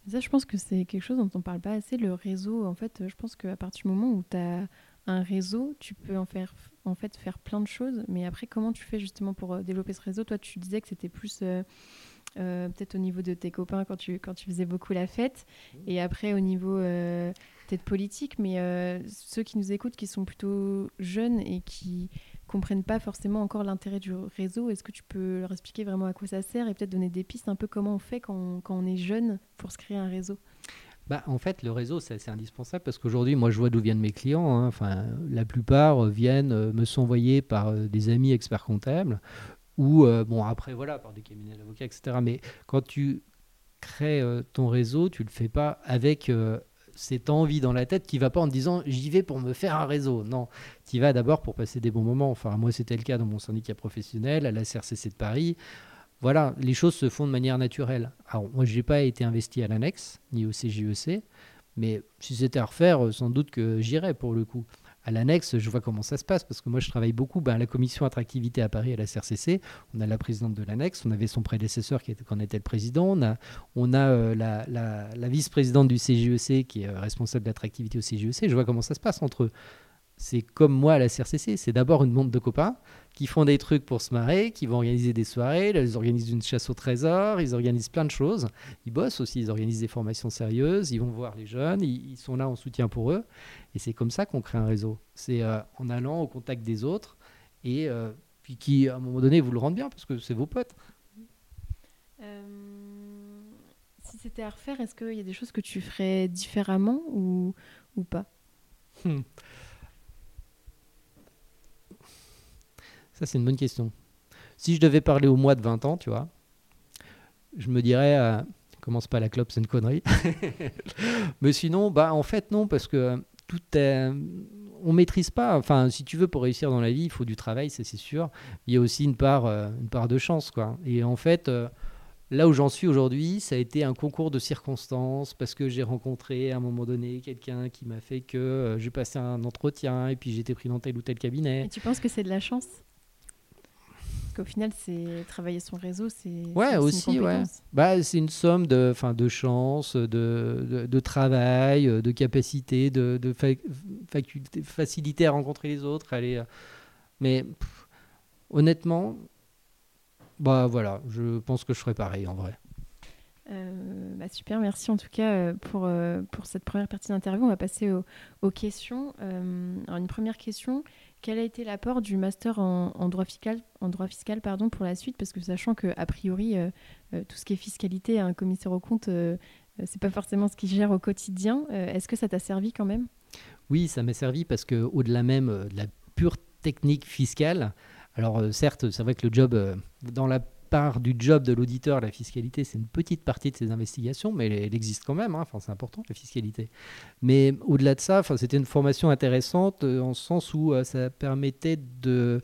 Ça, je pense que c'est quelque chose dont on parle pas assez. Le réseau, en fait, je pense qu'à partir du moment où tu as un réseau, tu peux en faire, en fait, faire plein de choses. Mais après, comment tu fais justement pour euh, développer ce réseau? Toi, tu disais que c'était plus euh, euh, peut-être au niveau de tes copains quand tu, quand tu faisais beaucoup la fête. Et après, au niveau peut-être politique. Mais ceux qui nous écoutent, qui sont plutôt jeunes et qui comprennent pas forcément encore l'intérêt du réseau. Est-ce que tu peux leur expliquer vraiment à quoi ça sert et peut-être donner des pistes un peu comment on fait quand quand on est jeune pour se créer un réseau? Bah, en fait, le réseau, c'est indispensable parce qu'aujourd'hui, moi, je vois d'où viennent mes clients. Hein. Enfin, la plupart euh, viennent, euh, me sont envoyés par euh, des amis experts comptables ou, bon, après, voilà, par des cabinets d'avocats, etc. Mais quand tu crées ton réseau, tu le fais pas avec cette envie dans la tête qui va pas en te disant j'y vais pour me faire un réseau. Non, tu y vas d'abord pour passer des bons moments. Enfin, moi, c'était le cas dans mon syndicat professionnel, à la CRCC de Paris. Voilà, les choses se font de manière naturelle. Alors, moi, je n'ai pas été investi à l'annexe, ni au CJEC, mais si c'était à refaire, sans doute que j'irais pour le coup à l'annexe, je vois comment ça se passe, parce que moi je travaille beaucoup ben, à la commission attractivité à Paris, à la CRCC. On a la présidente de l'annexe, on avait son prédécesseur qui était, quand était le président, on a, euh, la, vice-présidente du CGEC qui est euh, responsable d'attractivité au CGEC. Je vois comment ça se passe entre eux c'est comme moi à la CRCC, c'est d'abord une bande de copains qui font des trucs pour se marrer, qui vont organiser des soirées, ils organisent une chasse au trésor, ils organisent plein de choses. Ils bossent aussi, ils organisent des formations sérieuses, ils vont voir les jeunes, ils, sont là en soutien pour eux. Et c'est comme ça qu'on crée un réseau. C'est euh, en allant au contact des autres et euh, puis qui, à un moment donné, vous le rendent bien parce que c'est vos potes. Euh, si c'était à refaire, est-ce qu'il y a des choses que tu ferais différemment ou, ou pas? hmm. Ça, c'est une bonne question. Si je devais parler au mois de 20 ans, tu vois, je me dirais, euh, commence pas la clope, c'est une connerie. Mais sinon, bah, en fait, non, parce que tout est. On maîtrise pas. Enfin, si tu veux, pour réussir dans la vie, il faut du travail, ça c'est sûr. Il y a aussi une part, euh, de chance, quoi. Et en fait, euh, là où j'en suis aujourd'hui, ça a été un concours de circonstances parce que j'ai rencontré à un moment donné quelqu'un qui m'a fait que j'ai passé un entretien et puis j'étais pris dans tel ou tel cabinet. Et tu penses que c'est de la chance? Au final, c'est travailler son réseau, c'est ouais aussi ouais. Bah c'est une somme de fin de chance, de, de, travail, de capacité, de, de faculté, facilité à rencontrer les autres. Aller, euh, mais honnêtement, bah voilà, je pense que je ferai pareil en vrai. Euh, bah super, merci en tout cas euh, pour, pour cette première partie d'interview. On va passer aux, aux questions. alors une première question, quel a été l'apport du master en, droit fiscal, pardon, pour la suite? Parce que sachant que a priori, euh, euh, tout ce qui est fiscalité, un commissaire au compte, euh, c'est pas forcément ce qu'il gère au quotidien. Est-ce que ça t'a servi quand même? Oui, ça m'a servi parce que au-delà même de la pure technique fiscale, alors certes, c'est vrai que le job dans la part du job de l'auditeur, la fiscalité, c'est une petite partie de ses investigations, mais elle, existe quand même. Hein. Enfin, c'est important, la fiscalité. Mais au-delà de ça, enfin, c'était une formation intéressante euh, en sens où euh, ça permettait de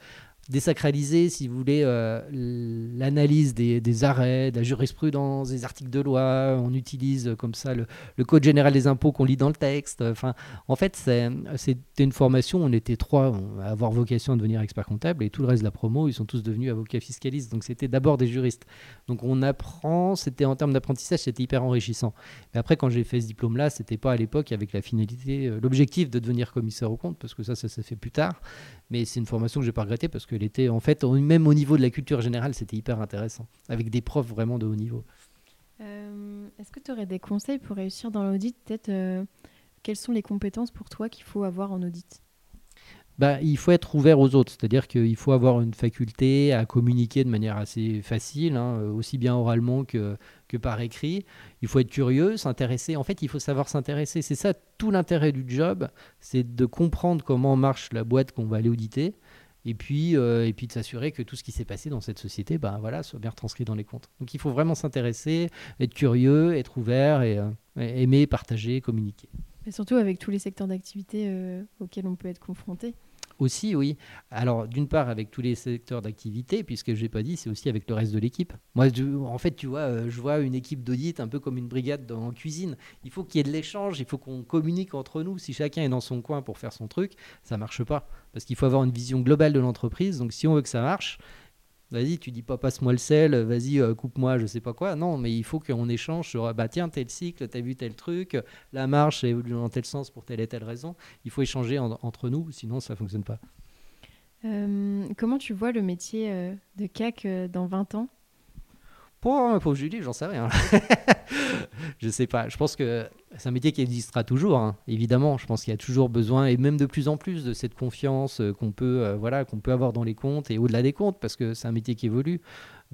désacraliser, si vous voulez, euh, l'analyse des, arrêts, de la jurisprudence, des articles de loi. On utilise comme ça le, Code général des impôts qu'on lit dans le texte. Enfin, en fait, c'était une formation, on était trois à avoir vocation à devenir expert comptable et tout le reste de la promo, ils sont tous devenus avocats fiscalistes. Donc c'était d'abord des juristes. Donc on apprend, c'était en termes d'apprentissage, c'était hyper enrichissant. Mais après, quand j'ai fait ce diplôme-là, c'était pas à l'époque avec la finalité, euh, l'objectif de devenir commissaire au compte, parce que ça, ça s'est fait plus tard. Mais c'est une formation que j'ai pas regrettée parce qu'elle était, en fait, même au niveau de la culture générale, c'était hyper intéressant, avec des profs vraiment de haut niveau. Euh, est-ce que tu aurais des conseils pour réussir dans l'audit? Peut-être, euh, quelles sont les compétences pour toi qu'il faut avoir en audit? Bah, il faut être ouvert aux autres, c'est-à-dire qu'il faut avoir une faculté à communiquer de manière assez facile, hein, aussi bien oralement que, que par écrit. Il faut être curieux, s'intéresser. En fait, il faut savoir s'intéresser. C'est ça tout l'intérêt du job, c'est de comprendre comment marche la boîte qu'on va aller auditer. Et puis, euh, et puis de s'assurer que tout ce qui s'est passé dans cette société bah, voilà, soit bien retranscrit dans les comptes. Donc il faut vraiment s'intéresser, être curieux, être ouvert et euh, aimer, partager, communiquer. Et surtout avec tous les secteurs d'activité euh, auxquels on peut être confronté. Aussi, oui. Alors, d'une part, avec tous les secteurs d'activité, puisque je n'ai pas dit, c'est aussi avec le reste de l'équipe. Moi, en fait, tu vois, euh, je vois une équipe d'audit un peu comme une brigade en cuisine. Il faut qu'il y ait de l'échange, il faut qu'on communique entre nous. Si chacun est dans son coin pour faire son truc, ça marche pas. Parce qu'il faut avoir une vision globale de l'entreprise. Donc, si on veut que ça marche, Vas-y, tu dis pas passe-moi le sel, vas-y, euh, coupe-moi, je sais pas quoi. Non, mais il faut qu'on échange sur bah tiens, tel cycle, t'as vu tel truc, la marche évolue dans tel sens pour telle et telle raison. Il faut échanger entre nous, sinon ça fonctionne pas. Euh, comment tu vois le métier euh, de CAC dans 20 ans? Pour, pour Julie, j'en sais rien. je sais pas. Je pense que c'est un métier qui existera toujours, hein. évidemment. Je pense qu'il y a toujours besoin, et même de plus en plus, de cette confiance euh, qu'on peut, euh, voilà, qu'on peut avoir dans les comptes et au-delà des comptes, parce que c'est un métier qui évolue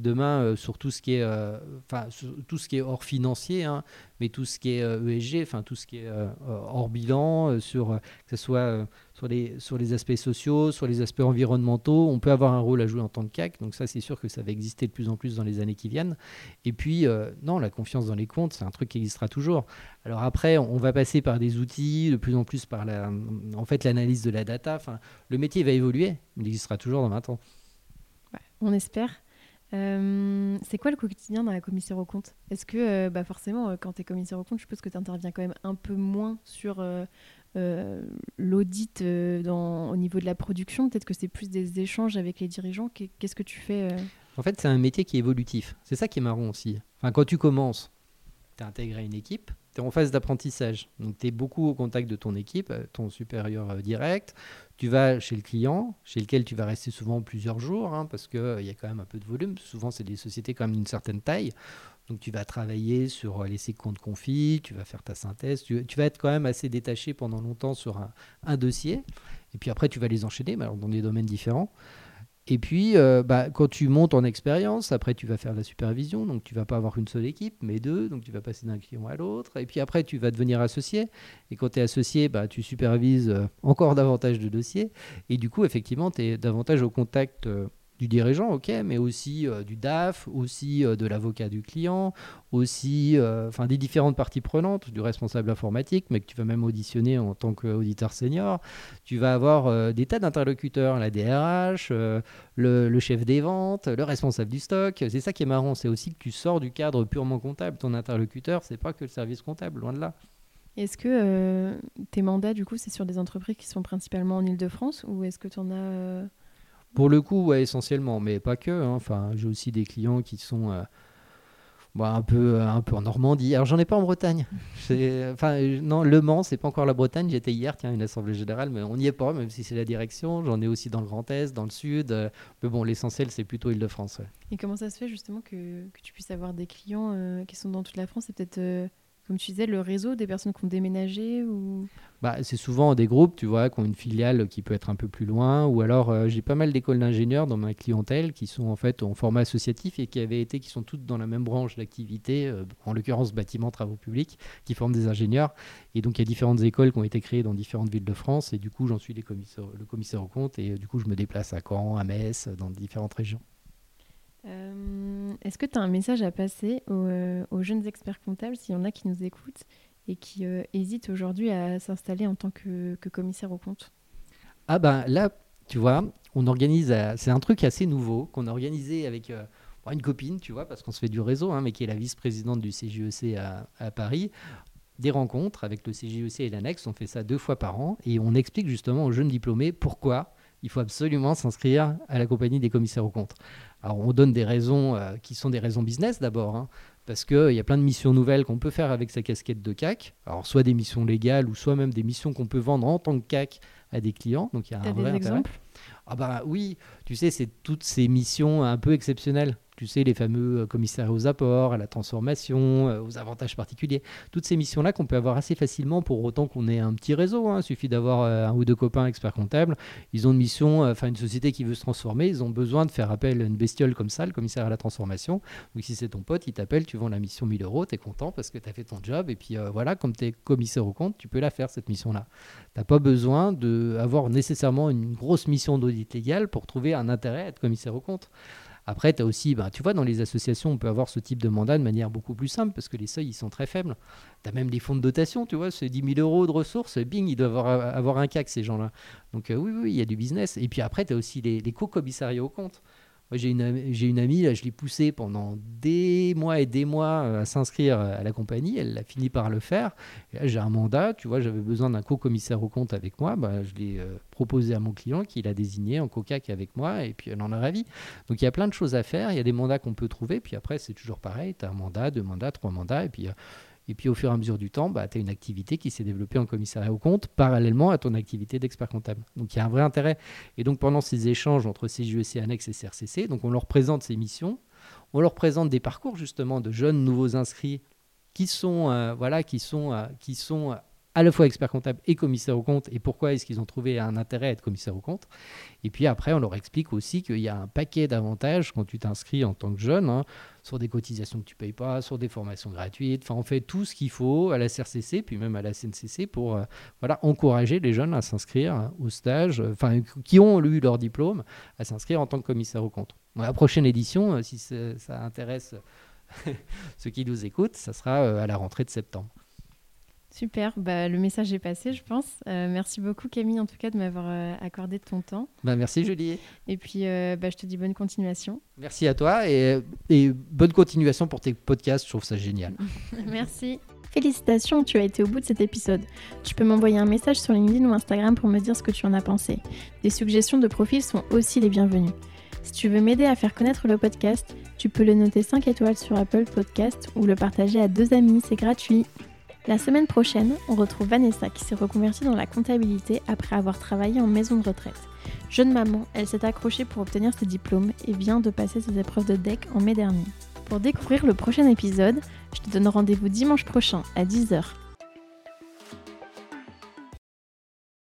demain euh, sur tout ce qui est, euh, enfin tout ce qui est hors financier, hein, mais tout ce qui est ESG, euh, e enfin tout ce qui est hors bilan, sur que ce soit sur les sur les aspects sociaux, sur les aspects environnementaux, on peut avoir un rôle à jouer en tant que CAC. Donc ça, c'est sûr que ça va exister de plus en plus dans les années qui viennent. Et puis non, la confiance dans les comptes, c'est un truc qui existera toujours. Alors après, on va passer par des outils, de plus en plus par la, en fait, l'analyse de la data. Enfin, le métier va évoluer, il existera toujours dans 20 ans. on espère. Euh, c'est quoi le quotidien dans la commissaire aux comptes? Est-ce que, euh, bah forcément, euh, quand tu es commissaire aux comptes, je suppose que tu interviens quand même un peu moins sur l'audit au niveau de la production? Peut-être que c'est plus des échanges avec les dirigeants. Qu'est-ce que tu fais En fait, c'est un métier qui est évolutif. C'est ça qui est marrant aussi. Enfin, quand tu commences, tu as intégré une équipe, en phase d'apprentissage. Donc, tu es beaucoup au contact de ton équipe, ton supérieur direct. Tu vas chez le client, chez lequel tu vas rester souvent plusieurs jours, hein, parce qu'il euh, y a quand même un peu de volume. Souvent, c'est des sociétés quand même d'une certaine taille. Donc, tu vas travailler sur euh, les séquences de conflit, tu vas faire ta synthèse. Tu, vas être quand même assez détaché pendant longtemps sur un, dossier. Et puis après, tu vas les enchaîner, mais alors dans des domaines différents. Et puis, euh, bah, quand tu montes en expérience, après, tu vas faire la supervision. Donc, tu vas pas avoir une seule équipe, mais deux. Donc, tu vas passer d'un client à l'autre. Et puis après, tu vas devenir associé. Et quand tu es associé, bah, tu supervises euh, encore davantage de dossiers. Et du coup, effectivement, tu es davantage au contact. Du dirigeant, ok, mais aussi euh, du DAF, aussi euh, de l'avocat du client, aussi euh, des différentes parties prenantes, du responsable informatique, mais que tu vas même auditionner en tant qu'auditeur senior. Tu vas avoir des tas d'interlocuteurs, la DRH, le, chef des ventes, le responsable du stock. C'est ça qui est marrant, c'est aussi que tu sors du cadre purement comptable. Ton interlocuteur, c'est pas que le service comptable, loin de là. Est-ce que tes mandats, du coup, c'est sur des entreprises qui sont principalement en Ile-de-France ou est-ce que tu en as pour le coup, essentiellement, mais pas que. Hein. Enfin, j'ai aussi des clients qui sont euh, bah, un, peu, euh, un peu en Normandie. Alors, j'en ai pas en Bretagne. Enfin, non, Le Mans, c'est pas encore la Bretagne. J'étais hier, tiens, une assemblée générale, mais on n'y est pas, même si c'est la direction. J'en ai aussi dans le Grand Est, dans le Sud. Euh, mais bon, l'essentiel, c'est plutôt Île-de-France. Et comment ça se fait justement que, que tu puisses avoir des clients qui sont dans toute la France? Et peut-être comme tu disais, le réseau des personnes qui ont déménagé ou... bah, C'est souvent des groupes, tu vois, qui ont une filiale qui peut être un peu plus loin. Ou alors, euh, j'ai pas mal d'écoles d'ingénieurs dans ma clientèle qui sont en fait en format associatif et qui avaient été, qui sont toutes dans la même branche d'activité, euh, en l'occurrence bâtiment, travaux publics, qui forment des ingénieurs. Et donc, il y a différentes écoles qui ont été créées dans différentes villes de France. Et du coup, j'en suis le commissaire au compte. Et euh, du coup, je me déplace à Caen, à Metz, dans différentes régions. Euh, est-ce que tu as un message à passer euh, aux, jeunes experts comptables, s'il y en a qui nous écoutent et qui euh, hésitent aujourd'hui à s'installer en tant que, commissaire au compte Ah ben là, tu vois, on organise, c'est un truc assez nouveau qu'on a organisé avec une copine, tu vois, parce qu'on se fait du réseau, hein, mais qui est la vice-présidente du CJEC à, à Paris des rencontres avec le CJEC et l'annexe. On fait ça deux fois par an et on explique justement aux jeunes diplômés pourquoi il faut absolument s'inscrire à la compagnie des commissaires aux comptes. Alors on donne des raisons euh, qui sont des raisons business d'abord, hein, parce qu'il y a plein de missions nouvelles qu'on peut faire avec sa casquette de CAC. Alors soit des missions légales ou soit même des missions qu'on peut vendre en tant que CAC à des clients. Donc il y a un des exemples? Ah bah oui, tu sais, c'est toutes ces missions un peu exceptionnelles. Tu sais, les fameux commissaires aux apports, à la transformation, aux avantages particuliers. Toutes ces missions-là qu'on peut avoir assez facilement pour autant qu'on ait un petit réseau. Hein. Il suffit d'avoir un ou deux copains experts comptables. Ils ont une mission, enfin une société qui veut se transformer, ils ont besoin de faire appel à une bestiole comme ça, le commissaire à la transformation. Donc si c'est ton pote, il t'appelle, tu vends la mission 1000 euros, tu es content parce que tu as fait ton job. Et puis voilà, comme tu es commissaire au compte, tu peux la faire cette mission-là. Tu n'as pas besoin d'avoir nécessairement une grosse mission d'audit légal pour trouver un intérêt à être commissaire au compte. Après, tu as aussi, bah, tu vois, dans les associations, on peut avoir ce type de mandat de manière beaucoup plus simple parce que les seuils, ils sont très faibles. Tu as même des fonds de dotation, tu vois, c'est 10 000 euros de ressources, bing, ils doivent avoir, un CAC, ces gens-là. Donc, euh, oui, oui, il y a du business. Et puis après, tu as aussi les, les co-commissariats au compte j'ai une, j'ai une amie, là, je l'ai poussée pendant des mois et des mois euh, à s'inscrire à la compagnie. Elle a fini par le faire. j'ai un mandat. Tu vois, j'avais besoin d'un co-commissaire au compte avec moi. Bah, je l'ai euh, proposé à mon client qui l'a désigné en coca avec moi. Et puis, elle en a ravi. Donc, il y a plein de choses à faire. Il y a des mandats qu'on peut trouver. Puis après, c'est toujours pareil. Tu as un mandat, deux mandats, trois mandats. Et puis, euh, et puis au fur et à mesure du temps, bah, tu as une activité qui s'est développée en commissariat au compte parallèlement à ton activité d'expert comptable. Donc il y a un vrai intérêt. Et donc pendant ces échanges entre CJEC Annexe et CRCC, donc on leur présente ces missions, on leur présente des parcours justement de jeunes nouveaux inscrits qui sont, euh, voilà, qui sont, euh, qui sont à la fois expert comptable et commissaire au compte et pourquoi est-ce qu'ils ont trouvé un intérêt à être commissaire au compte? Et puis après, on leur explique aussi qu'il y a un paquet d'avantages quand tu t'inscris en tant que jeune, hein, sur des cotisations que tu payes pas, sur des formations gratuites. Enfin, on fait tout ce qu'il faut à la CRCC, puis même à la CNCC pour euh, voilà, encourager les jeunes à s'inscrire au stage, euh, enfin, qui ont eu leur diplôme, à s'inscrire en tant que commissaire au compte. la prochaine édition, euh, si ça intéresse ceux qui nous écoutent, ça sera à la rentrée de septembre. Super, bah, le message est passé, je pense. Euh, merci beaucoup, Camille, en tout cas, de m'avoir euh, accordé de ton temps. Bah, merci, Julie. Et puis, euh, bah, je te dis bonne continuation. Merci à toi et, et, bonne continuation pour tes podcasts. Je trouve ça génial. merci. Félicitations, tu as été au bout de cet épisode. Tu peux m'envoyer un message sur LinkedIn ou Instagram pour me dire ce que tu en as pensé. Des suggestions de profils sont aussi les bienvenues. Si tu veux m'aider à faire connaître le podcast, tu peux le noter 5 étoiles sur Apple Podcast ou le partager à deux amis, c'est gratuit. La semaine prochaine, on retrouve Vanessa qui s'est reconvertie dans la comptabilité après avoir travaillé en maison de retraite. Jeune maman, elle s'est accrochée pour obtenir ses diplômes et vient de passer ses épreuves de DEC en mai dernier. Pour découvrir le prochain épisode, je te donne rendez-vous dimanche prochain à 10h